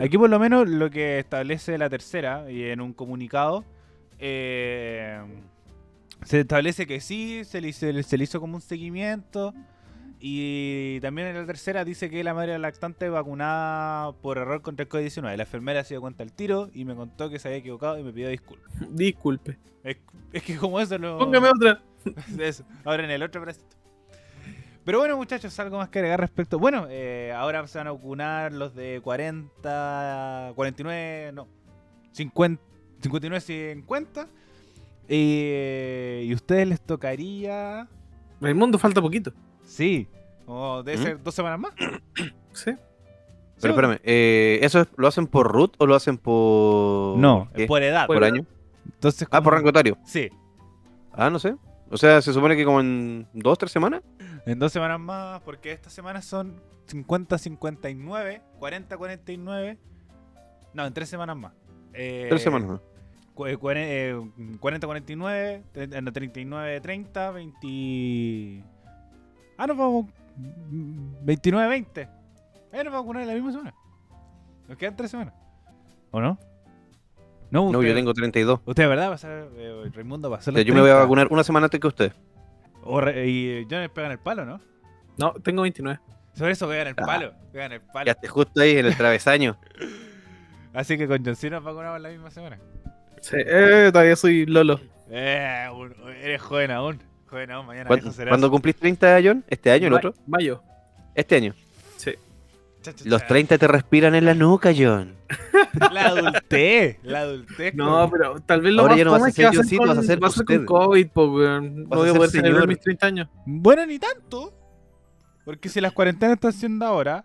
Aquí, por lo menos lo que establece la tercera y en un comunicado eh, se establece que sí, se le, hizo, se le hizo como un seguimiento Y también en la tercera dice que la madre lactante vacunada por error contra el COVID-19. La enfermera se dio cuenta al tiro y me contó que se había equivocado y me pidió disculpas. Disculpe. Es, es que como eso lo... Póngame otra. Eso, ahora en el otro bracito. Pero bueno, muchachos, algo más que agregar respecto. Bueno, eh, ahora se van a vacunar los de 40, 49, no, 50, 59, 50. Eh, y a ustedes les tocaría. Raimundo falta poquito. Sí, o debe ¿Mm? ser dos semanas más. Sí. Pero espérame, eh, ¿eso es- lo hacen por root o lo hacen por. No, qué? por edad. ¿Por año? Entonces, Ah, por rango etario. Sí, Ah, no sé. O sea, se supone que como en dos, tres semanas. en dos semanas más, porque estas semanas son 50, 59, 40, 49. No, en tres semanas más. Eh, Tres semanas más. cu- eh, cuare- eh, 40, 49, tre- eh, no, 39, 30, 20. Ah, no, vamos. 29, 20. Eh, nos vamos a vacunar en la misma semana. Nos quedan tres semanas. ¿O no? No, No, usted, yo tengo 32. Usted, ¿verdad? Va a ser. eh, Raimundo va a ser. O sea, yo me voy a 30. vacunar una semana antes que usted. O re- y eh, John les pegan el palo, ¿no? No, tengo 29. Sobre eso pegan el Ah. palo. Pegan el palo. Quedaste justo ahí en el travesaño. Así que con John Cena nos vacunamos la misma semana. Sí, eh, todavía soy Lolo. Eh, eres joven aún. Aún, mañana ¿Cuándo, cuándo cumplís 30, John? ¿Este año, el Ma- otro? Mayo. Este año. Sí. Cha, cha, Los cha. 30 te respiran en la nuca, John. La adultez. La adultez. No, con- pero tal vez lo Ahora más ya no vas a a ser Johncito, con, vas a ser va a ser con. COVID, po, weón. No Vas voy a poder celebrar mis 30 años. Bueno, ni tanto. Porque si las cuarentenas están siendo ahora,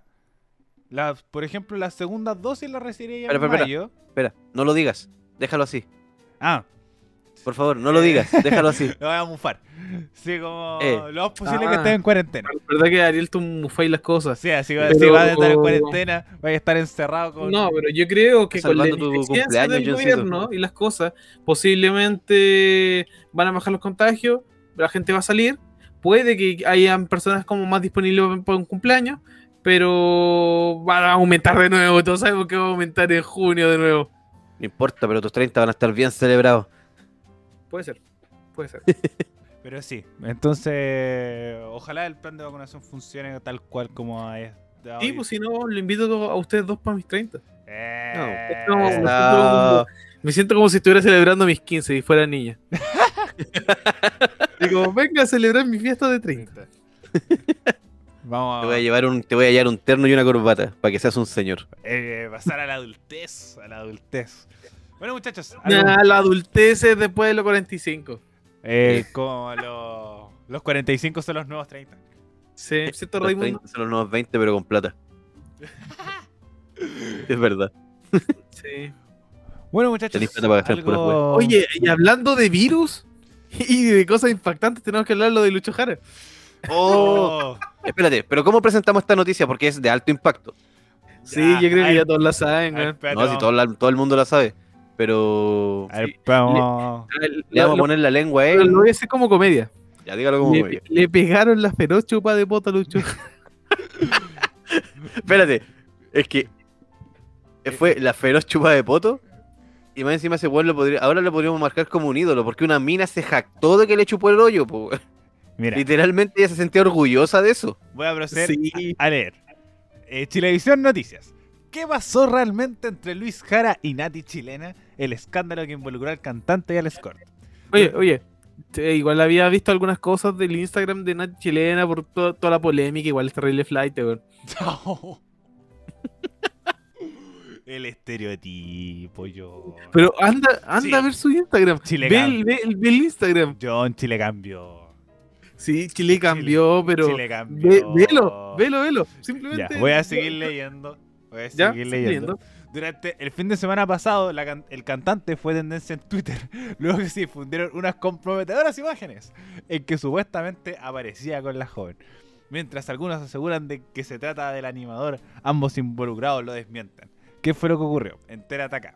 por ejemplo, las segundas dosis las recibiría Espera, en espera, mayo. Espera, no lo digas. Déjalo así. Ah, Por favor, no lo digas. Déjalo así. lo voy a mufar. Sí, como Eh. lo más posible Ah. que esté en cuarentena. La verdad que Ariel tú mufáis las cosas. Sí, así va, Pero- si vas a estar en cuarentena, vas a estar encerrado con... No, pero yo creo que con la cumpleaños, del gobierno y las cosas, posiblemente van a bajar los contagios, la gente va a salir, puede que hayan personas como más disponibles para un cumpleaños, pero van a aumentar de nuevo, todos sabemos que va a aumentar en junio de nuevo. No importa, pero tus 30 van a estar bien celebrados. Puede ser, puede ser. Pero sí, entonces ojalá el plan de vacunación funcione tal cual como es. hoy. pues si no, le invito a ustedes dos para mis 30. Eh, No, nosotros- Me siento como si estuviera celebrando mis 15 y fuera niña. Digo, venga a celebrar mi fiesta de 30. Vamos Te a voy a llevar un, te voy a llevar un terno y una corbata para que seas un señor. eh, pasar a la adultez, a la adultez. Bueno muchachos, Nah, la adultez es después de los 45. Eh, como los, los 45 son los nuevos 30. Sí, ¿cierto, Los Raimundo? 30 son los nuevos 20, pero con plata. es verdad. Sí. Bueno muchachos, para puras. Oye, y hablando de virus y de cosas impactantes, tenemos que hablar lo de Lucho Jara. Oh, Oh, espérate, pero ¿cómo presentamos esta noticia? Porque es de alto impacto. Sí, Ya, yo creo que ya todos la saben, No, si todo, la- todo el mundo la sabe. Pero a ver, sí. vamos- le vamos a poner la lengua a lo- él. lo voy a hacer como comedia. Ya dígalo como Le, comedia. le pegaron la feroz chupa de pota a Lucho. Espérate, es que fue la feroz chupa de poto. Y más encima ese weón lo podría, ahora lo podríamos marcar como un ídolo, porque una mina se jactó de que le chupó el hoyo, po. Mira, Literalmente ella se sentía orgullosa de eso. voy a proceder Sí. a, a leer. Eh, Chilevisión Noticias. ¿Qué pasó realmente entre Luis Jara y Nati Chilena? El escándalo que involucró al cantante y al escort. Oye, oye. igual había visto algunas cosas del Instagram de Nat Chilena por to- toda la polémica. Igual es terrible flight, weón. el estereotipo, yo. Pero anda, anda Sí. a ver su Instagram. Chile ve, el, ve ve el Instagram. John Chile cambió. Sí, Chile cambió, pero. Chile cambió. ve- velo, velo, velo. Simplemente. Ya, voy a seguir leyendo. Voy a Ya, seguir leyendo. Durante el fin de semana pasado, la can- el cantante fue tendencia en Twitter, luego que se difundieron unas comprometedoras imágenes en que supuestamente aparecía con la joven. Mientras algunos aseguran de que se trata del animador, ambos involucrados lo desmienten. ¿Qué fue lo que ocurrió? Entérate acá.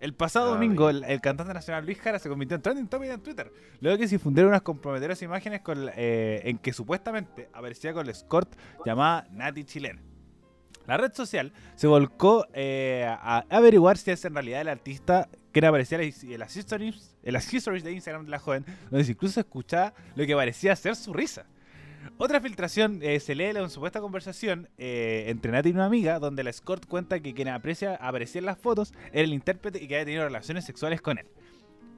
El pasado Ay. domingo, el, el cantante nacional Luis Jara se convirtió en trending topic en Twitter, luego que se difundieron unas comprometedoras imágenes con, eh, en que supuestamente aparecía con la escort llamada Nati Chilena. La red social se volcó eh, a averiguar si es en realidad el artista que aparecía en las- histories, en las histories de Instagram de la joven, donde incluso escuchaba lo que parecía ser su risa. Otra filtración eh, se lee en supuesta conversación eh, entre Nati y una amiga, donde la escort cuenta que quien aprecia aparecía en las fotos era el intérprete y que había tenido relaciones sexuales con él.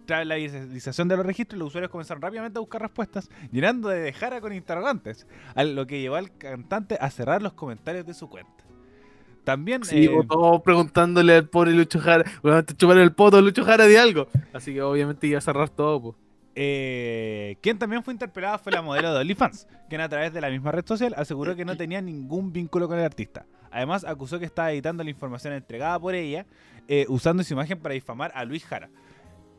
Tras la visualización de los registros, los usuarios comenzaron rápidamente a buscar respuestas, llenando de dejara con interrogantes, a lo que llevó al cantante a cerrar los comentarios de su cuenta. También Sí, eh, todos preguntándole al pobre Lucho Jara, bueno, te chuparon el poto a Lucho Jara de algo. Así que obviamente iba a cerrar todo, pues. Eh, quien también fue interpelada fue la modelo de OnlyFans, quien a través de la misma red social aseguró que no tenía ningún vínculo con el artista. Además, acusó que estaba editando la información entregada por ella, eh, usando su imagen para difamar a Luis Jara.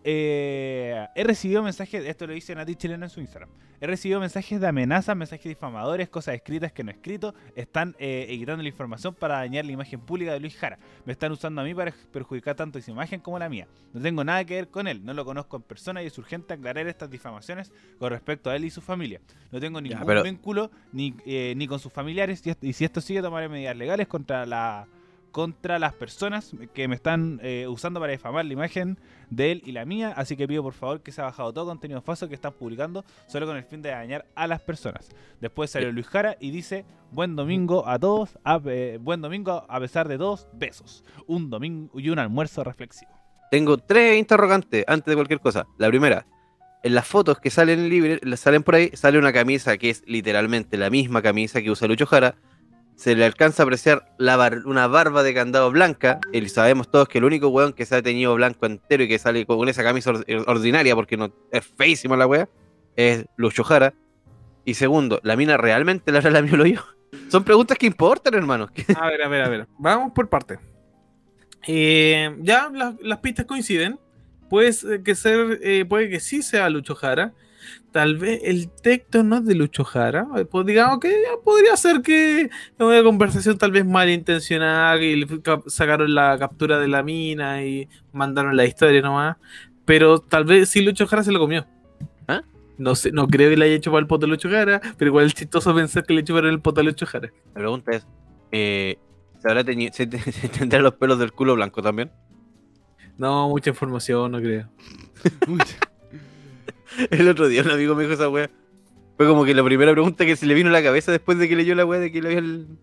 Eh, he recibido mensajes, esto lo dice Nati Chilena en su Instagram. He recibido mensajes de amenazas, mensajes difamadores, cosas escritas que no he escrito. Están eh, editando la información para dañar la imagen pública de Luis Jara. Me están usando a mí para perjudicar tanto su imagen como la mía. No tengo nada que ver con él, no lo conozco en persona y es urgente aclarar estas difamaciones con respecto a él y su familia. No tengo ningún pero- vínculo ni, eh, ni con sus familiares y, y si esto sigue tomaré medidas legales contra la contra las personas que me están eh, usando para difamar la imagen de él y la mía, así que pido por favor que se ha bajado todo contenido falso que están publicando solo con el fin de dañar a las personas. Después salió Luis Jara y dice, buen domingo a todos, a- eh, buen domingo a pesar de todos, besos. Un domingo y un almuerzo reflexivo. Tengo tres interrogantes antes de cualquier cosa. La primera, en las fotos que salen libre, salen por ahí, sale una camisa que es literalmente la misma camisa que usa Lucho Jara. Se le alcanza a apreciar la una barba de candado blanca. Y sabemos todos que el único weón que se ha teñido blanco entero y que sale con esa camisa or- ordinaria, porque no es feísima la wea, es Lucho Jara. Y segundo, ¿la mina realmente la la el hoyo? Son preguntas que importan, hermano. A ver, a ver, a ver. Vamos por parte. Eh, ya las, pistas coinciden. Puede que ser, eh, puede que sí sea Lucho Jara. Tal vez el texto no es de Lucho Jara. eh, Pues digamos que ya podría ser que es una conversación tal vez malintencionada y le cap- sacaron la captura de la mina y mandaron la historia nomás. Pero tal vez sí Lucho Jara se lo comió. ¿Ah? No sé, no creo que le haya chupado el poto a Lucho Jara, pero igual es chistoso pensar que le chuparon el poto a Lucho Jara. La pregunta es, eh, ¿se, habrá teñido- se, te- se tendrán los pelos del culo blanco también? No, mucha información, no creo. El otro día un amigo me dijo esa wea. Fue como que la primera pregunta que se le vino a la cabeza después de que leyó la wea de que le habían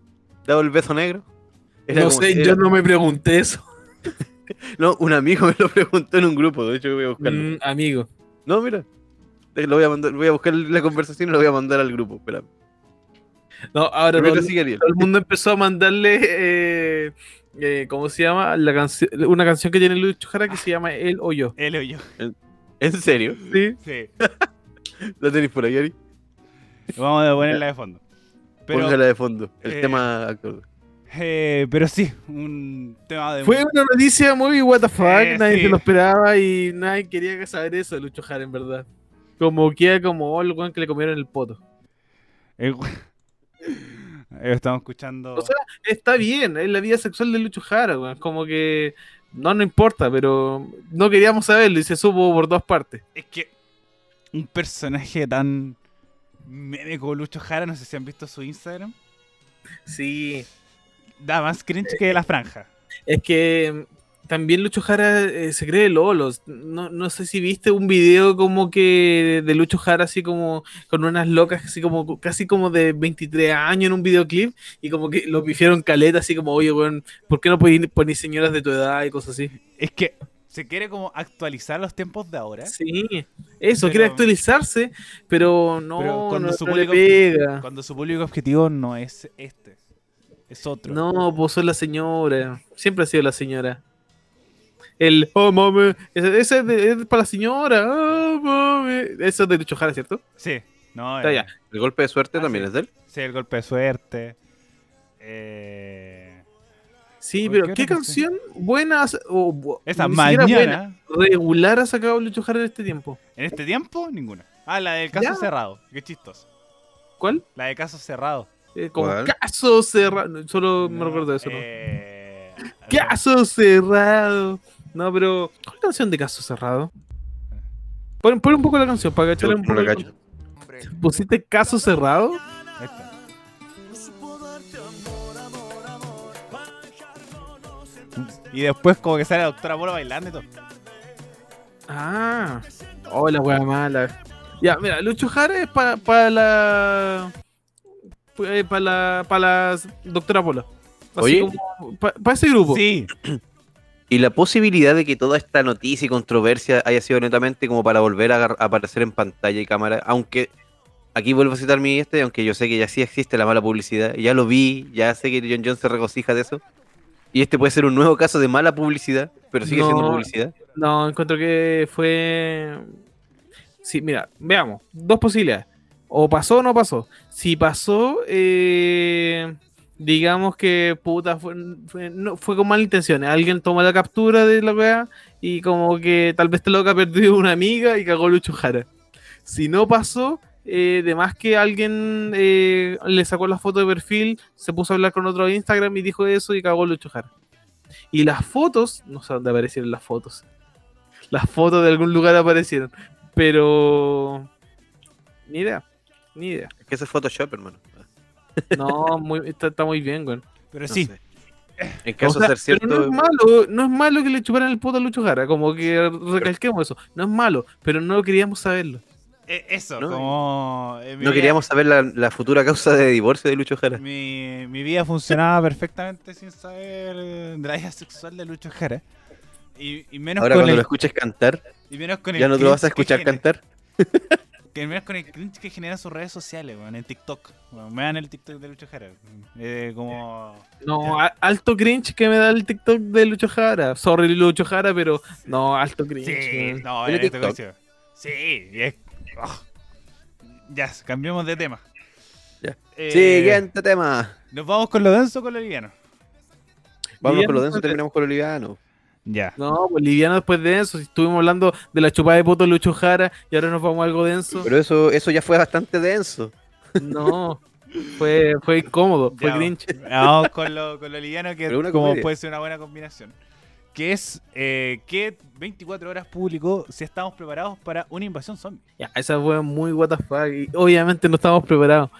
dado el beso negro. Era no sé, era- yo no me pregunté eso. no, un amigo me lo preguntó en un grupo, de hecho voy a buscarlo. Mm, amigo. No, mira. Lo voy a mandar, voy a buscar la conversación y lo voy a mandar al grupo. Espera. No, ahora todo, el- Ariel. todo el mundo empezó a mandarle, eh, eh, ¿cómo se llama? La canción, una canción que tiene Lucho Jara que se llama Él o Yo. Él o yo. ¿En serio? Sí. Sí. ¿La tenéis por ahí, Ari? Vamos a ponerla de fondo. Pero, Póngala de fondo. El eh, tema eh, pero sí, un tema de... Fue una noticia muy what the fuck, Eh, nadie sí. se lo esperaba y nadie quería saber eso de Lucho Jara, en verdad. Como queda como el weón que le comieron el poto. el- Estamos escuchando... O sea, está bien, es la vida sexual de Lucho Jara, weón. Como que no nos importa, pero no queríamos saberlo y se supo por dos partes. Es que un personaje tan meme como Lucho Jara, no sé si han visto su Instagram, Sí. da más cringe que la franja. Es que también Lucho Jara eh, se cree Lolos. No, no sé si viste un video como que de Lucho Jara así como con unas locas así como casi como de 23 años en un videoclip y como que lo pifiaron caleta así como, oye, weón, ¿por qué no poner poner señoras de tu edad y cosas así? Es que se quiere como actualizar los tiempos de ahora. Sí, eso, Pero- quiere actualizarse, pero no, Pero cuando no, su no le pega. Cuando su público objetivo no es este, es otro. No, pues soy la señora. Siempre ha sido la señora. El, oh mami, ese, ese es, de- es para la señora. Oh mami. Eso es de Lucho Jara, ¿cierto? Sí, no, Está eh, ya. ¿El golpe de suerte Ah, también sí. es de él? sí, el golpe de suerte. Eh, Sí, ¿Por pero qué ¿qué otra canción buena o esa mañana, buena, regular ha sacado Lucho Jara en este tiempo? en este tiempo, ninguna. Ah, la del caso Ya. cerrado. Qué chistoso. ¿Cuál? La de caso cerrado. Eh, como ¿Cuál? caso cerrado. Solo me recuerdo de eso, ¿no? eh, Caso cerrado. No, pero. ¿Cuál canción de caso cerrado? Pon, pon un poco la canción para cacharle un poco. la cacho. ¿Pusiste caso cerrado? esta. Y después como que sale la doctora Moro bailando y todo. Ah, oh, la wea mala. Ya, mira, Lucho Jara es para la. para la, pa la doctora Pola. Así Oye. para ese grupo. Sí, Y la posibilidad de que toda esta noticia y controversia haya sido netamente como para volver a, aparecer en pantalla y cámara, aunque aquí vuelvo a citar mi este, aunque yo sé que ya sí existe la mala publicidad, ya lo vi, ya sé que John John se regocija de eso. Y este puede ser un nuevo caso de mala publicidad, pero sigue siendo publicidad. No, encuentro que fue. Sí, mira, veamos. Dos posibilidades. O pasó o no pasó. Si pasó, eh, digamos que puta, fue, no, fue con mala intención. Alguien tomó la captura de la weá y como que tal vez te loca perdido una amiga y cagó Lucho Jara. Si no pasó, eh, de más que alguien eh, le sacó la foto de perfil, se puso a hablar con otro Instagram y dijo eso y cagó Lucho Jara. Y las fotos, no sé dónde aparecieron las fotos. Las fotos de algún lugar aparecieron. Pero. Ni idea. Ni idea. Es que eso es Photoshop, hermano. No, muy- está, está muy bien, güey. pero No sí. sé. En caso O sea, de ser cierto, no es malo, no es malo que le chuparan el poto a Lucho Jara, como que recalquemos eso. No es malo, pero no queríamos saberlo. Eh, eso, No, como. eh, no vida- queríamos saber la, la futura causa de divorcio de Lucho Jara. Mi, mi vida funcionaba perfectamente sin saber eh, de la vida sexual de Lucho Jara. Y, y menos Ahora con cuando el, lo escuches cantar, y menos con el ya no te vas a escuchar cantar. Que menos con el cringe que generan sus redes sociales, weón, en TikTok. Me dan el TikTok de Lucho Jara. Eh, como. No, alto cringe que me da el TikTok de Lucho Jara. Sorry, Lucho Jara, pero no, alto cringe. Sí, no, ¿Tiene eh, esto TikTok? Sí, y es. ah. Ya, cambiemos de tema. Ya. Eh, Siguiente tema. ¿Nos vamos con lo denso o con lo liviano? Vamos con lo denso, terminamos con lo liviano. Ya. No, pues liviano después de eso. Estuvimos hablando de la chupada de poto Lucho Jara y ahora nos vamos a algo denso. Pero eso, eso ya fue bastante denso. No, fue, fue incómodo, fue Ya, cringe. Vamos con lo, con lo liviano que como comedia. puede ser una buena combinación. Que es eh, que 24 horas público si estamos preparados para una invasión zombie. Ya, esa fue muy what the fuck. Y obviamente no estamos preparados.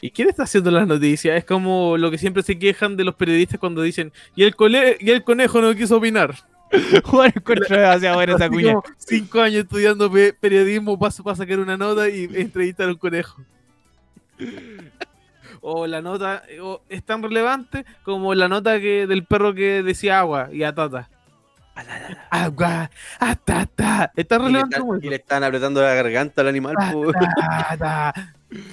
¿Y quién está haciendo las noticias? Es como lo que siempre se quejan de los periodistas cuando dicen, y el, cole y el conejo no quiso opinar. Juan encuentro demasiado buena esa cuña. cinco años estudiando pe- periodismo para, para sacar una nota y entrevistar a un conejo. O la nota o es tan relevante como la nota que del perro que decía agua y atata. Agua, atata. Es tan relevante como y le están apretando la garganta al animal.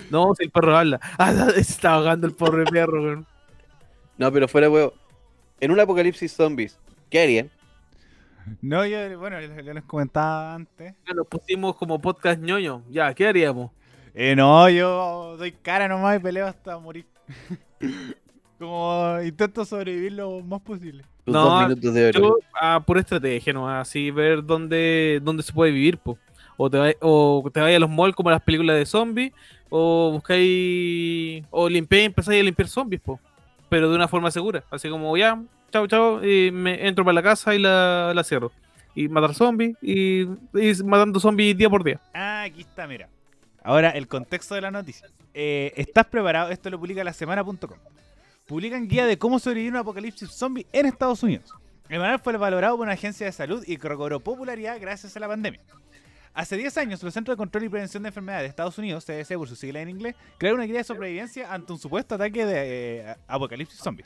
No, si el perro habla. Atata, Se está ahogando el pobre perro. No, pero fuera huevo. En un apocalipsis zombies, ¿qué harían? No, yo, bueno, ya les comentaba antes. Ya Nos pusimos como podcast ñoño. Ya, ¿qué haríamos? Eh, no, yo doy cara nomás y peleo hasta morir. Como intento sobrevivir lo más posible. Tus No, dos minutos de. Yo, a pura estrategia, ¿no? Así ver dónde, dónde se puede vivir, po. O te, vai- o te vayas a los malls como las películas de zombies, o buscáis, o limpiáis y empezáis a limpiar zombies, po. Pero de una forma segura. Así como, ya, chao, chao, y me entro para la casa y la, la cierro. Y matar zombies, y, matando zombies día por día. Ah, aquí está, mira. Ahora, el contexto de la noticia. Eh, ¿Estás preparado? Esto lo publica la semana.com. Publican guía de cómo sobrevivir un apocalipsis zombie en Estados Unidos. El manual fue valorado por una agencia de salud y recobró popularidad gracias a la pandemia. Hace 10 años, los Centros de Control y Prevención de Enfermedades de Estados Unidos, CDC por su sigla en inglés, crearon una guía de sobrevivencia ante un supuesto ataque de eh, apocalipsis zombie.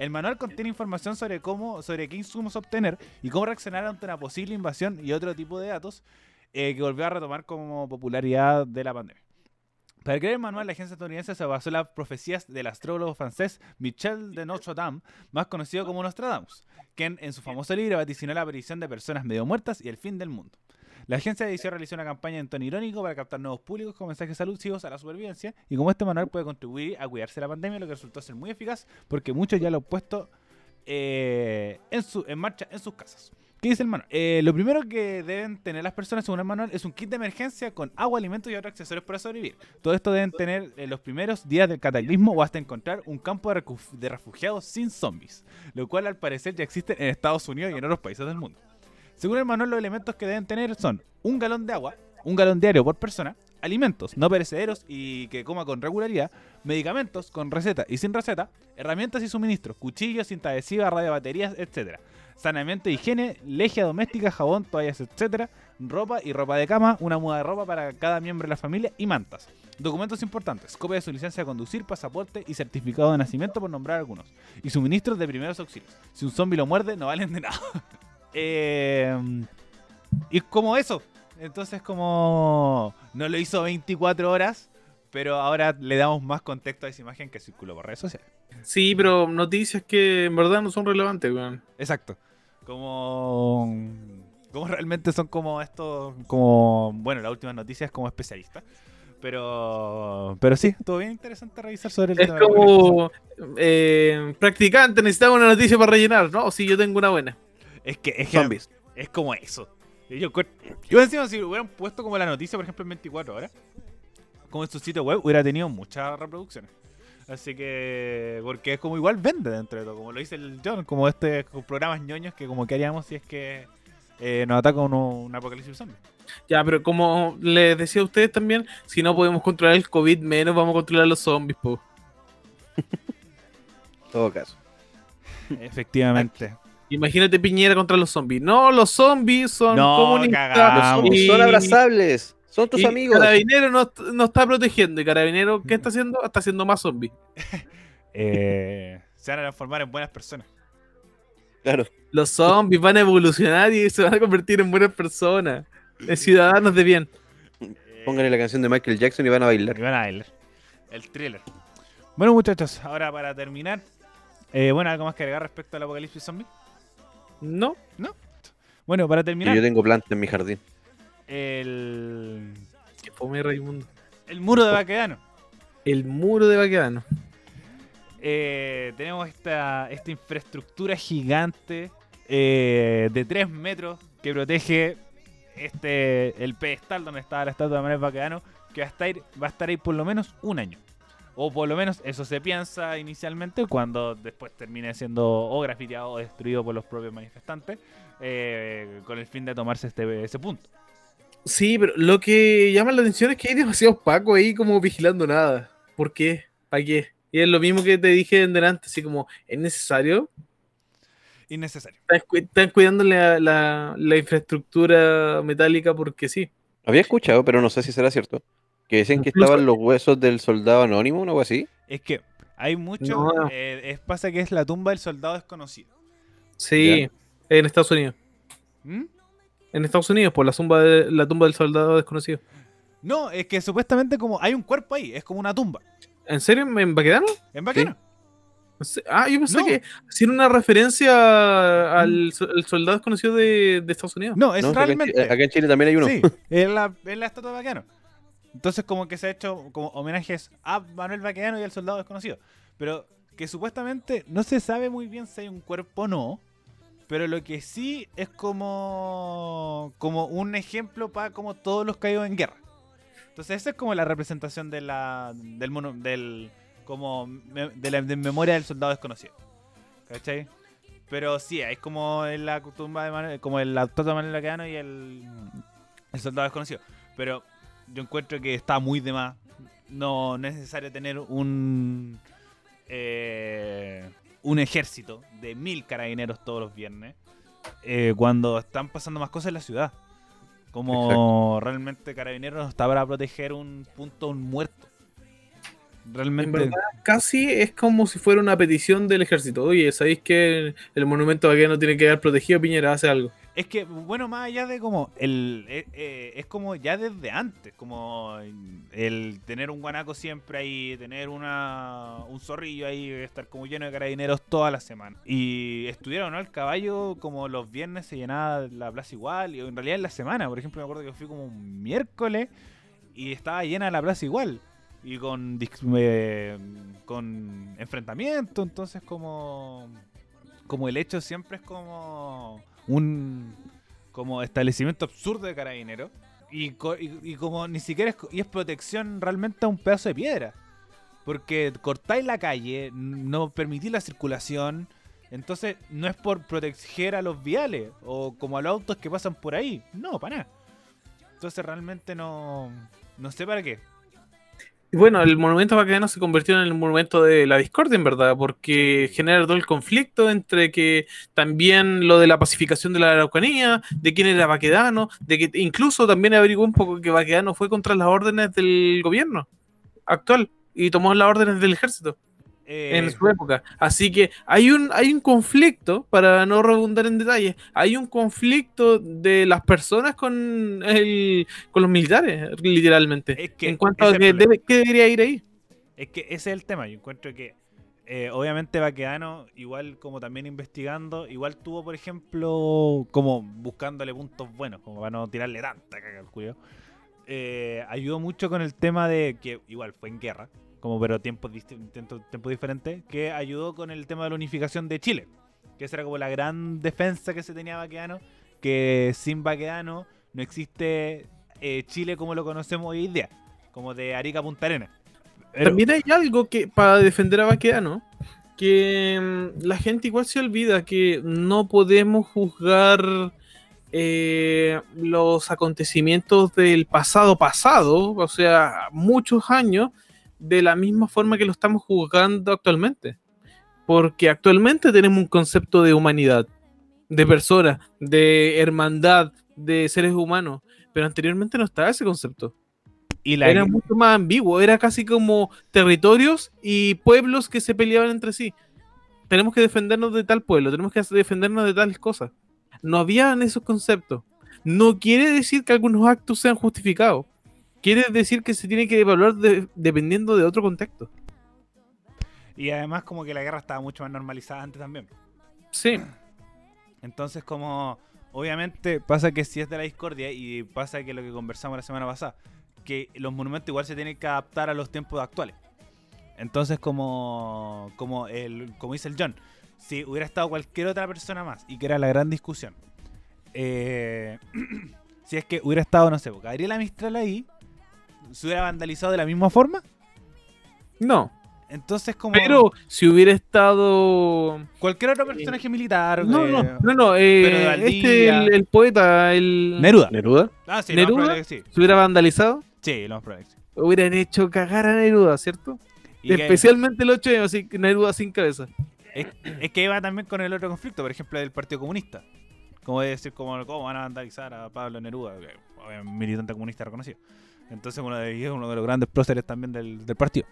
El manual contiene información sobre cómo, sobre qué insumos obtener y cómo reaccionar ante una posible invasión y otro tipo de datos eh, que volvió a retomar como popularidad de la pandemia. Para crear el manual, la agencia estadounidense se basó en las profecías del astrólogo francés Michel de Notre Dame, más conocido como Nostradamus, quien en su famoso libro vaticinó la aparición de personas medio muertas y el fin del mundo. La agencia de edición realizó una campaña en tono irónico para captar nuevos públicos con mensajes alusivos a la supervivencia y como este manual puede contribuir a cuidarse de la pandemia, lo que resultó ser muy eficaz porque muchos ya lo han puesto eh, en, marcha en sus casas. ¿Qué dice el manual? Eh, lo primero que deben tener las personas según el manual es un kit de emergencia con agua, alimentos y otros accesorios para sobrevivir. Todo esto deben tener en los primeros días del cataclismo o hasta encontrar un campo de refugiados sin zombies, lo cual al parecer ya existe en Estados Unidos y en otros países del mundo. Según el manual, los elementos que deben tener son un galón de agua, un galón diario por persona, alimentos no perecederos y que coma con regularidad, medicamentos con receta y sin receta, herramientas y suministros, cuchillos, cinta adhesiva, radio baterías, etc. saneamiento e higiene, legia doméstica, jabón, toallas, etcétera, ropa y ropa de cama, una muda de ropa para cada miembro de la familia y mantas. Documentos importantes, copia de su licencia de conducir, pasaporte y certificado de nacimiento por nombrar algunos. Y suministros de primeros auxilios. Si un zombie lo muerde, no valen de nada. Eh, y es como eso. Entonces como no lo hizo 24 horas, pero ahora le damos más contexto a esa imagen que circuló por redes sociales. Sí, pero noticias que en verdad no son relevantes, weón. Exacto. Como. Como realmente son como estos. Como. Bueno, la última noticia es como especialista. Pero. Pero sí, todo bien interesante revisar sobre el Es tema la como eh, practicante, necesitamos una noticia para rellenar, ¿no? Sí, yo tengo una buena. Es que es, que Zombies. es como eso. Yo, yo encima, si hubieran puesto como la noticia, por ejemplo, en 24 horas, como en su sitio web, hubiera tenido muchas reproducciones. Así que, porque es como igual vende dentro de todo, como lo dice el John, como este como programas ñoños que como que haríamos si es que eh, nos ataca un, un apocalipsis zombie. Ya, pero como les decía a ustedes también, si no podemos controlar el COVID, menos vamos a controlar los zombies, po. En todo caso. Efectivamente. Imagínate Piñera contra los zombies. No, los zombies son No, comunistas. cagamos. Los zombies y- son abrazables. Son tus y amigos. Carabinero no, no está protegiendo. ¿Y Carabinero qué está haciendo? Está haciendo más zombies. Eh, se van a transformar en buenas personas. Claro. Los zombies van a evolucionar y se van a convertir en buenas personas. En ciudadanos de bien. Eh, Pónganle la canción de Michael Jackson y van a bailar. Y van a bailar. El thriller. Bueno, muchachos, ahora para terminar. eh, bueno, ¿algo más que agregar respecto al apocalipsis zombie? No. Bueno, para Y terminar, yo tengo planta en mi jardín. el, Que fome Raimundo. el muro de Baquedano. El muro de Baquedano. Eh, tenemos esta, esta infraestructura gigante eh, de 3 metros que protege este el pedestal donde estaba la estatua de Manuel Baquedano, que va a, estar, va a estar ahí por lo menos un año. O por lo menos eso se piensa inicialmente, cuando después termine siendo o grafiteado o destruido por los propios manifestantes, eh, con el fin de tomarse este, ese punto. Sí, pero lo que llama la atención es que hay demasiados pacos ahí como vigilando nada. ¿Por qué? ¿Para qué? Y es lo mismo que te dije en delante, así como, ¿es necesario? Innecesario. Están, cu- están cuidando la, la- la infraestructura metálica porque sí. Había escuchado, pero no sé si será cierto. Que decían que estaban los huesos del soldado anónimo o algo así. Es que hay mucho. No. eh, es, pasa que es la tumba del soldado desconocido. Sí, en Estados Unidos. ¿Mm? En Estados Unidos, por la tumba, de- la tumba del soldado desconocido. No, es que supuestamente como hay un cuerpo ahí, es como una tumba. ¿En serio? ¿En Baquedano? En Baqueno. ¿En se- Ah, yo pensé No. que hacían una referencia al so- al soldado desconocido de, de Estados Unidos. No, es No, acá, en, realmente. Acá en Chile también hay uno. Sí, es la, es la estatua de Baqueano. Entonces, como que se ha hecho como homenajes a Manuel Baqueano y al soldado desconocido. Pero que supuestamente no se sabe muy bien si hay un cuerpo o no. Pero lo que sí es como, como un ejemplo para como todos los caídos en guerra. Entonces, esa es como la representación de la, del, mono- del, como de la memoria del soldado desconocido. ¿Cachai? Pero sí, es como en la tumba de Manuel, como el autor de Manuel Baqueano y el, el soldado desconocido. Pero yo encuentro que está muy de más. No no es necesario tener un eh, un ejército de mil carabineros todos los viernes eh, cuando están pasando más cosas en la ciudad. Como realmente carabineros no está para proteger un punto, un muerto. En Realmente. verdad, casi es como si fuera una petición del ejército. Oye, ¿sabéis que el monumento Baquedano tiene que quedar protegido? Piñera hace algo. Es que, bueno, más allá de como el eh, eh, es como ya desde antes, como el tener un guanaco siempre ahí, tener una un zorrillo ahí, estar como lleno de carabineros toda la semana. Y estuvieron, ¿no? El caballo como los viernes se llenaba la plaza igual, y en realidad en la semana, por ejemplo, me acuerdo que fui como un miércoles y estaba llena la plaza igual. Y con, con enfrentamiento, entonces como como el hecho siempre es como un como establecimiento absurdo de carabineros y, y, y como ni siquiera es, y es protección realmente a un pedazo de piedra. Porque cortáis la calle no permitís la circulación entonces no es por proteger a los viales o como a los autos que pasan por ahí. No para nada. Entonces realmente no no sé para qué bueno, el monumento Baquedano se convirtió en el monumento de la discordia, en verdad, porque genera todo el conflicto entre que también lo de la pacificación de la Araucanía, de quién era Baquedano, de que incluso también averiguó un poco que Baquedano fue contra las órdenes del gobierno actual y tomó las órdenes del ejército Eh, en su época. Así que hay un, hay un conflicto, para no redundar en detalles, hay un conflicto de las personas con, el, con los militares, literalmente. Es que en cuanto a que debe- debería ir ahí. Es que ese es el tema. Yo encuentro que, eh, obviamente, Baquedano, igual como también investigando, igual tuvo, por ejemplo, como buscándole puntos buenos, como para no tirarle tanta caga al culo. Eh, ayudó mucho con el tema de que, igual, fue en guerra, como pero tiempo, tiempos diferentes, que ayudó con el tema de la unificación de Chile. Que esa era como la gran defensa que se tenía Baquedano, que sin Baquedano no existe eh, Chile como lo conocemos hoy día, como de Arica Punta Arenas. Pero- También hay algo que para defender a Baquedano, que mm, la gente igual se olvida que no podemos juzgar eh, los acontecimientos del pasado pasado, o sea, muchos años, de la misma forma que lo estamos juzgando actualmente. Porque actualmente tenemos un concepto de humanidad, de persona, de hermandad, de seres humanos, pero anteriormente no estaba ese concepto y la, era mucho más ambiguo, era casi como territorios y pueblos que se peleaban entre sí. Tenemos que defendernos de tal pueblo, tenemos que defendernos de tal cosa. No habían esos conceptos. No quiere decir que algunos actos sean justificados. Quiere decir que se tiene que evaluar de- dependiendo de otro contexto. y además como que la guerra estaba mucho más normalizada antes también. Sí, Entonces como obviamente pasa que si es de la discordia y pasa que lo que conversamos la semana pasada, que los monumentos igual se tienen que adaptar a los tiempos actuales. Entonces como como el como dice el John, si hubiera estado cualquier otra persona más y que era la gran discusión, eh, si es que hubiera estado no sé, pues, Gabriela Mistral ahí, se hubiera vandalizado de la misma forma. no. Entonces como Pero si hubiera estado. cualquier otro personaje militar, No, eh, no, no, no. eh, este, el, el poeta, el. Neruda. Neruda. Ah, sí, lo más ¿Neruda? probable que sí. Se hubiera vandalizado. Sí, lo más probable que sí. Hubieran hecho cagar a Neruda, ¿cierto? Y que- Especialmente el 8 así que Neruda sin cabeza. es, es que iba también con el otro conflicto, por ejemplo, del Partido Comunista. Como de decir, como, ¿cómo van a vandalizar a Pablo Neruda? Que, militante comunista reconocido. Entonces, uno de, uno de los grandes próceres también del, partido.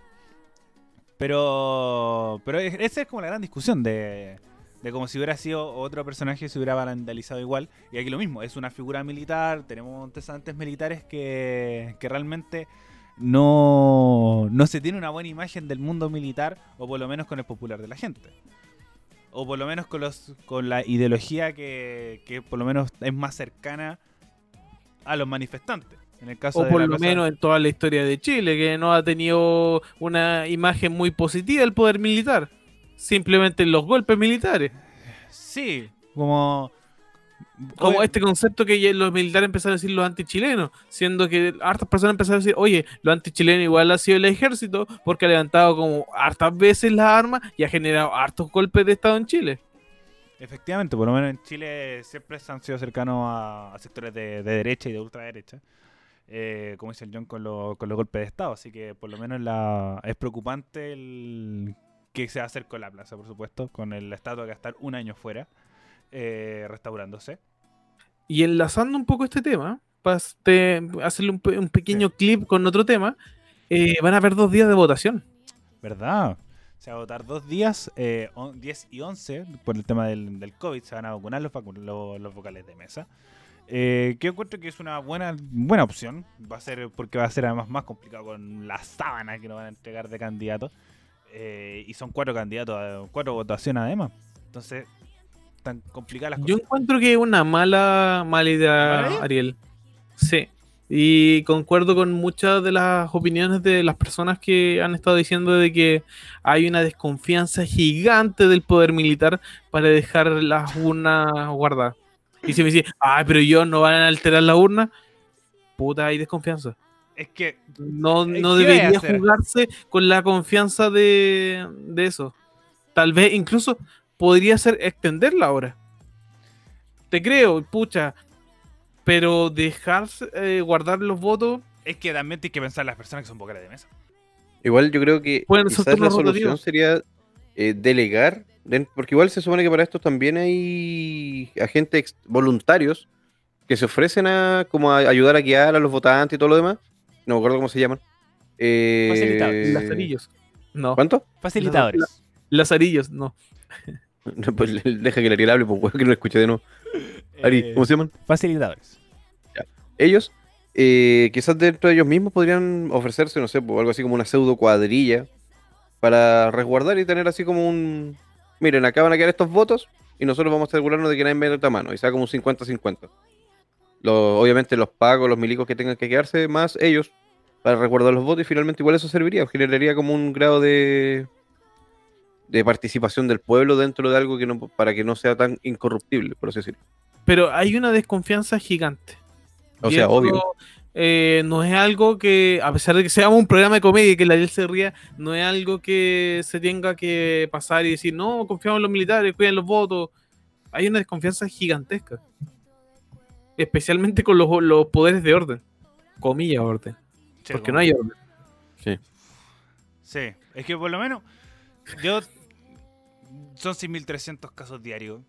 Pero, pero es- esa es como la gran discusión de, de como si hubiera sido otro personaje, se hubiera vandalizado igual. Y aquí lo mismo, es una figura militar, tenemos antecedentes militares que, que realmente no, no se tiene una buena imagen del mundo militar, o por lo menos con el popular de la gente. O por lo menos con, los, con la ideología que, que por lo menos es más cercana a los manifestantes. En el caso O de por lo menos en toda la historia de Chile, que no ha tenido una imagen muy positiva del poder militar. Simplemente los golpes militares. Sí, como... Como este concepto que los militares empezaron a decir los antichilenos, siendo que hartas personas empezaron a decir, oye, los antichilenos igual ha sido el ejército porque ha levantado como hartas veces las armas y ha generado hartos golpes de Estado en Chile. Efectivamente, por lo menos en Chile siempre se han sido cercanos a, a sectores de, de derecha y de ultraderecha. Eh, como dice el John con, lo- con los golpes de Estado. Así que por lo menos la, es preocupante el que se va a hacer con la plaza, por supuesto, con el- la estatua que va a estar un año fuera, eh, restaurándose. Y enlazando un poco este tema, para hacerle un, un pequeño clip con otro tema, eh, van a haber dos días de votación. ¿Verdad? Se va a votar dos días, eh, on- 10 y 11, por el tema del, del COVID. Se van a vacunar los, los, los vocales de mesa. Eh, que encuentro que es una buena, buena opción. Va a ser porque va a ser además más complicado con la sábana que nos van a entregar de candidatos. Eh, y son cuatro candidatos, a- cuatro votaciones además. Entonces, tan complicadas las Yo cosas. encuentro que es una mala, mala idea, ¿Mala idea? Ariel. Sí. Y concuerdo con muchas de las opiniones de las personas que han estado diciendo de que hay una desconfianza gigante del poder militar para dejar las urnas guardadas. Y si me dicen, ay, pero yo no van a alterar la urna, puta, hay desconfianza. Es que No, no ¿qué voy a debería jugarse con la confianza de, de eso. Tal vez incluso podría ser extenderla ahora. Te creo, pucha. Pero dejar eh, guardar los votos. es que también tienes que pensar en las personas que son vocales de mesa. Igual yo creo que ser quizás la solución rotativos. sería eh, delegar, porque igual se supone que para esto también hay agentes voluntarios que se ofrecen a como a ayudar a guiar a los votantes y todo lo demás. No me acuerdo cómo se llaman. Eh, Facilitadores. Lazarillos. No. ¿Cuánto? Facilitadores. Lazarillos, no. No, pues, deja que el Ariel hable, pues que no lo escuché de nuevo. Ari, Eh, ¿cómo se llaman? Facilitadores. ellos, eh, quizás dentro de ellos mismos podrían ofrecerse, no sé, pues, algo así como una pseudo cuadrilla para resguardar y tener así como un. Miren, acá van a quedar estos votos y nosotros vamos a asegurarnos de que nadie meta mano y sea como un 50-50. Los- obviamente los pagos, los milicos que tengan que quedarse, más ellos, para resguardar los votos y finalmente igual eso serviría, generaría como un grado de de participación del pueblo dentro de algo que no para que no sea tan incorruptible, por así decirlo. Pero hay una desconfianza gigante. O Y sea, obvio. Eh, no es algo que, a pesar de que seamos un programa de comedia y que la Ariel se ría, no es algo que se tenga que pasar y decir, no, confiamos en los militares, cuiden los votos. Hay una desconfianza gigantesca. Especialmente con los, los poderes de orden. Comillas orden. Sí, Porque como- no hay orden. Sí, es que por lo menos yo son 6.300 casos diarios.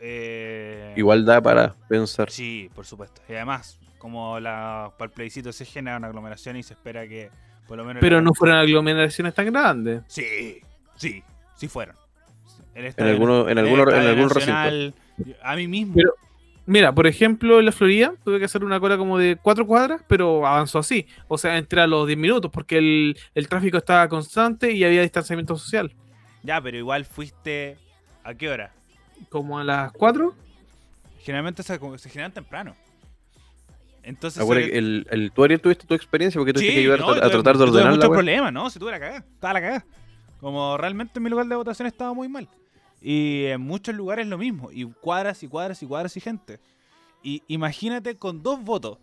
Eh, Igual da para pensar. Sí, por supuesto. Y además, como la, para el plebiscito se genera una aglomeración y se espera que por lo menos... Pero la- no fueron aglomeraciones tan grandes. Sí, sí, sí fueron. En, En alguno- en alguno- algún Nacional, A mí mismo. Pero- Mira, por ejemplo, en la Florida tuve que hacer una cola como de cuatro cuadras, pero avanzó así. O sea, entré a los 10 minutos porque el, el tráfico estaba constante y había distanciamiento social. Ya, pero igual fuiste... ¿A qué hora? Como a las 4. Generalmente se, se generan temprano. Entonces... Que el, el, tú Ariel tuviste tu experiencia porque tuviste Sí, que ayudar no, a, a tuve- tratar de tuve ordenar la muchos problemas, ¿no? Si tuve la cagada, estaba la cagada. Como realmente mi lugar de votación estaba muy mal. Y en muchos lugares lo mismo. Y cuadras y cuadras y cuadras y gente. Y imagínate con dos votos,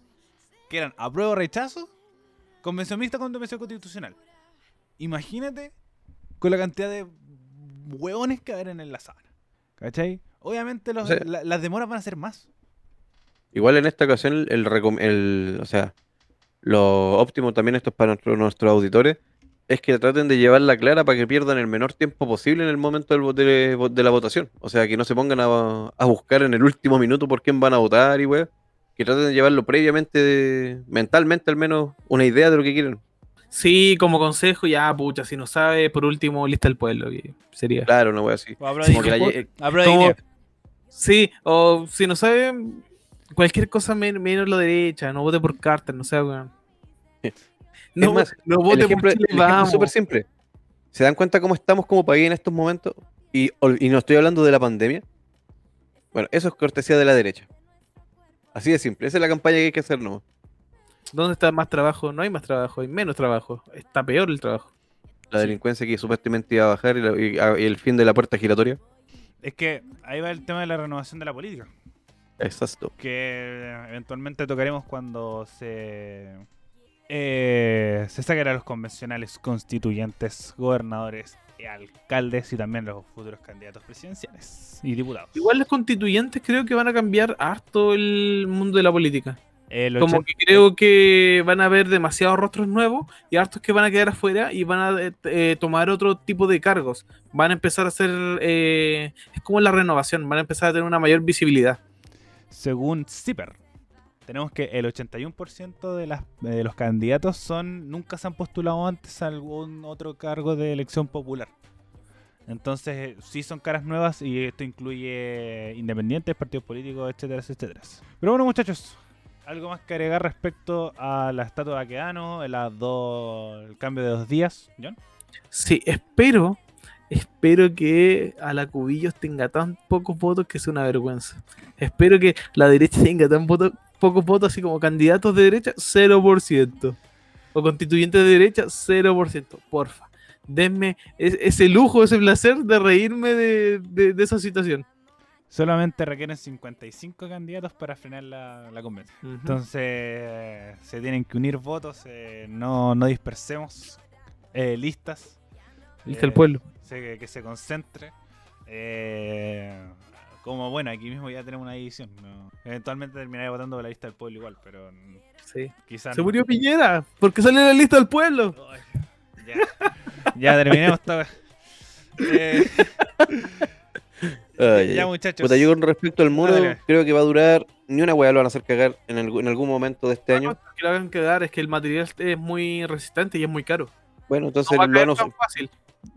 que eran apruebo o rechazo, convención mixta con convención constitucional. Imagínate con la cantidad de hueones que haber en la sala. ¿Cachai? Obviamente los- O sea- la- las demoras van a ser más. Igual en esta ocasión, el, el o sea, lo óptimo también esto es para nuestro- nuestros auditores, es que traten de llevarla clara para que pierdan el menor tiempo posible en el momento del de, de la votación. O sea, que no se pongan a, a buscar en el último minuto por quién van a votar y weá. Que traten de llevarlo previamente, de- mentalmente al menos, una idea de lo que quieren. Sí, como consejo, ya, pucha, si no sabe, por último, lista el pueblo. que sería. Claro, una weá así. Como que la como-. Sí, o si no sabe, cualquier cosa men- menos la derecha. No vote por Carter, no sé, weón. No, más, no el vote ejemplo, por el Chile, súper simple. ¿Se dan cuenta cómo estamos como país en estos momentos? Y, y no estoy hablando de la pandemia. Bueno, eso es cortesía de la derecha. Así de simple. Esa es la campaña que hay que hacer, ¿no? ¿Dónde está más trabajo? No hay más trabajo, hay menos trabajo. Está peor el trabajo. La Sí. delincuencia que supuestamente iba a bajar y, la- y- a- y el fin de la puerta giratoria. Es que ahí va el tema de la renovación de la política. Exacto. que eventualmente tocaremos cuando se eh, se saquen a los convencionales constituyentes, gobernadores, y alcaldes y también los futuros candidatos presidenciales y diputados. Igual los constituyentes creo que van a cambiar harto el mundo de la política. El Como 80 que creo que van a haber demasiados rostros nuevos y hartos que van a quedar afuera y van a eh, eh, tomar otro tipo de cargos. Van a empezar a hacer... eh, es como la renovación, van a empezar a tener una mayor visibilidad. Según CIPER, tenemos que el 81% de, las, de los candidatos son nunca se han postulado antes a algún otro cargo de elección popular. Entonces, eh, sí son caras nuevas y esto incluye independientes, partidos políticos, etcétera, etcétera. Pero bueno, muchachos, algo más que agregar respecto a la estatua de Aquedano, dos, el cambio de dos días, John. Sí, espero, espero que a la Cubillos tenga tan pocos votos que sea una vergüenza. Espero que la derecha tenga tan voto- pocos votos así como candidatos de derecha, 0%. O constituyentes de derecha, 0%. Porfa. Denme es- ese lujo, ese placer de reírme de, de- de esa situación. Solamente requieren 55 candidatos para frenar la, la convención. Entonces se tienen que unir votos, eh, no, no dispersemos eh, listas. Lista el Eh, pueblo. se- que se concentre. Eh, como bueno, aquí mismo ya tenemos una división. ¿no? Eventualmente terminaré votando por la lista del pueblo igual, pero Sí. quizás. Se murió Piñera, porque salió de la lista del pueblo. Ya, ya terminemos esta. Eh, Ay, ya, ay. muchachos. Puta, yo con respecto al muro, Dale. creo que va a durar. Ni una weá lo van a hacer cagar en, algún- en algún momento de este año. que lo hagan quedar es que el material es muy resistente y es muy caro. Bueno, entonces No va a lo fácil.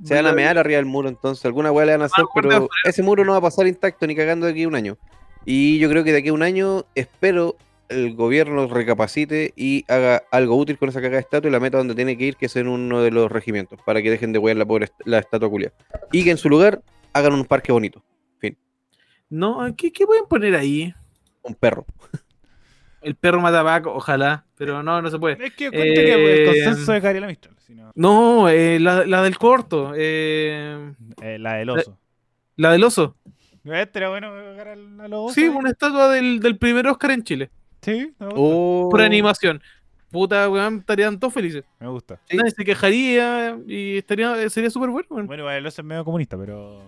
Se van a mear arriba del muro, entonces alguna weá le van a hacer, pero afuera. ese muro no va a pasar intacto ni cagando de aquí a un año. Y yo creo que de aquí a un año espero el gobierno recapacite y haga algo útil con esa cagada de estatua y la meta donde tiene que ir, que es en uno de los regimientos, para que dejen de wear la pobre est- la estatua culia. Y que en su lugar hagan un parque bonito, No, ¿qué, ¿qué pueden poner ahí? un perro. El perro matabaco, ojalá, pero no, no se puede. Es que pues, el Eh, consenso de Gabriela Mistral. si no, No, eh, la, la del corto, eh, eh, la del oso. la del oso. Este bueno a los osos. Sí, una estatua del, del primer Oscar en Chile, Sí, me gusta. Oh, por animación. Puta, weón, estarían todos felices. Me gusta. Sí. Nadie se quejaría y estaría, sería súper bueno. weón. Bueno, el oso es medio comunista, pero.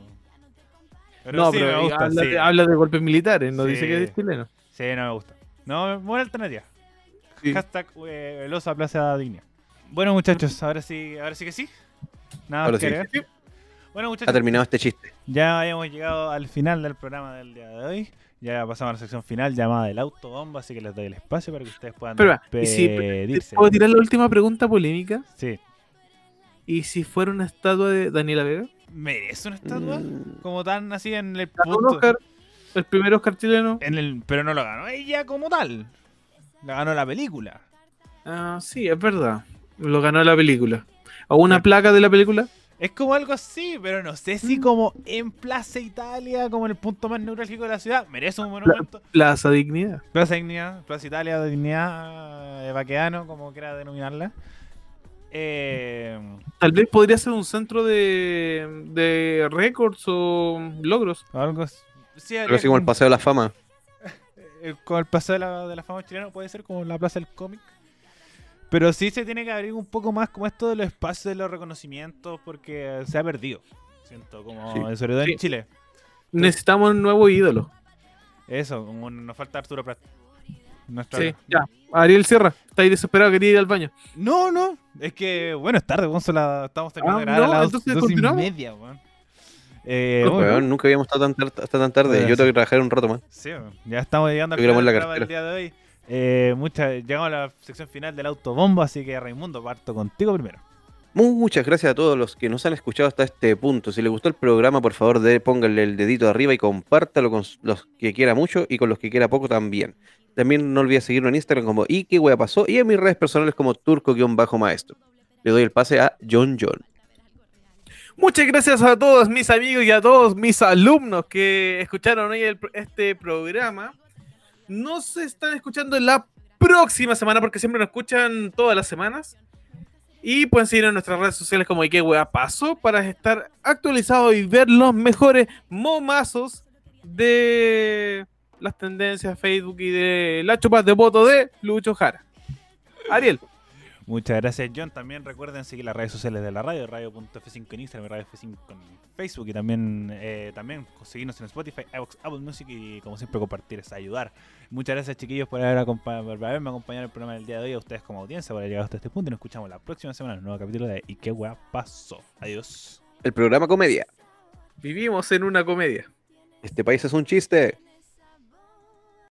Pero no, sí, pero me gusta. habla, sí. habla de golpes militares, no Sí. dice que es chileno. Sí, no me gusta. No, buena alternativa. Sí. Hashtag eh, el oso a Plaza Digna. Bueno, muchachos, ahora sí, ahora sí que sí. Nada Ahora más que sí. Bueno, ha muchachos, terminado este chiste. ya hemos llegado al final del programa del día de hoy. Ya pasamos a la sección final llamada el autobomba, así que les doy el espacio para que ustedes puedan Pero, ¿y si puedo tirar la última pregunta polémica? Sí. ¿Y si fuera una estatua de Daniela Vega? ¿Merece una estatua? Mm, Como tan así en el punto. Oscar, el primer Oscar chileno. En el, pero no lo ganó ella como tal. La ganó la película. Ah, sí, es verdad. Lo ganó la película. ¿O una Sí. placa de la película? Es como algo así, pero no sé si Mm. como en Plaza Italia, como en el punto más neurálgico de la ciudad, merece un monumento. Plaza Dignidad. Plaza Dignidad, Plaza Italia, de Dignidad, eh, Baqueano, como quiera denominarla. Eh, Tal vez podría ser un centro de, de récords o logros. algo así. Sí, habría así como el paseo de la fama. como el paseo de la, de la fama chilena, puede ser como la plaza del cómic. Pero sí se tiene que abrir un poco más como esto de los espacios de los reconocimientos, porque se ha perdido. Siento, como Sí. sobre todo Sí. en Chile. Necesitamos un nuevo ídolo. Eso, como nos falta Arturo Prat. Nuestro- Sí, ya. Ariel Sierra, está ahí desesperado, quería ir al baño. No, no, es que, bueno, es tarde, estamos terminando Ah, de grabar no, a las entonces dos y media, weón. Eh, bueno, nunca habíamos estado tan tar- hasta tan tarde. Bueno, Yo tengo que trabajar un rato más. sí, ya estamos llegando al la del día de hoy. Eh, muchas, llegamos a la sección final del autobombo, así que Raimundo, parto contigo primero. Muchas gracias a todos los que nos han escuchado hasta este punto. Si les gustó el programa, por favor, de, pónganle el dedito arriba y compártalo con los que quiera mucho y con los que quiera poco también. También no olvides seguirnos en Instagram como y qué wea pasó y en mis redes personales como turco-maestro. Le doy el pase a John John. Muchas gracias a todos mis amigos y a todos mis alumnos que escucharon hoy este programa. Nos están escuchando la próxima semana porque siempre nos escuchan todas las semanas. Y pueden seguir en nuestras redes sociales como qué wea pasó para estar actualizados y ver los mejores momazos de las tendencias Facebook y de la chupas de voto de Lucho Jara. Ariel. Muchas gracias, John. También recuerden seguir las redes sociales de la radio, radio.f5 en Instagram, radio F5 en Facebook y también, eh, también seguirnos en Spotify, iVoox, Apple Music y como siempre compartir es ayudar. Muchas gracias, chiquillos, por, haber acompa- por haberme acompañado en el programa del día de hoy, a ustedes como audiencia por haber llegado hasta este punto y nos escuchamos la próxima semana en un nuevo capítulo de ¿Y qué weá pasó? Adiós. El programa Comedia. Vivimos en una comedia. Este país es un chiste.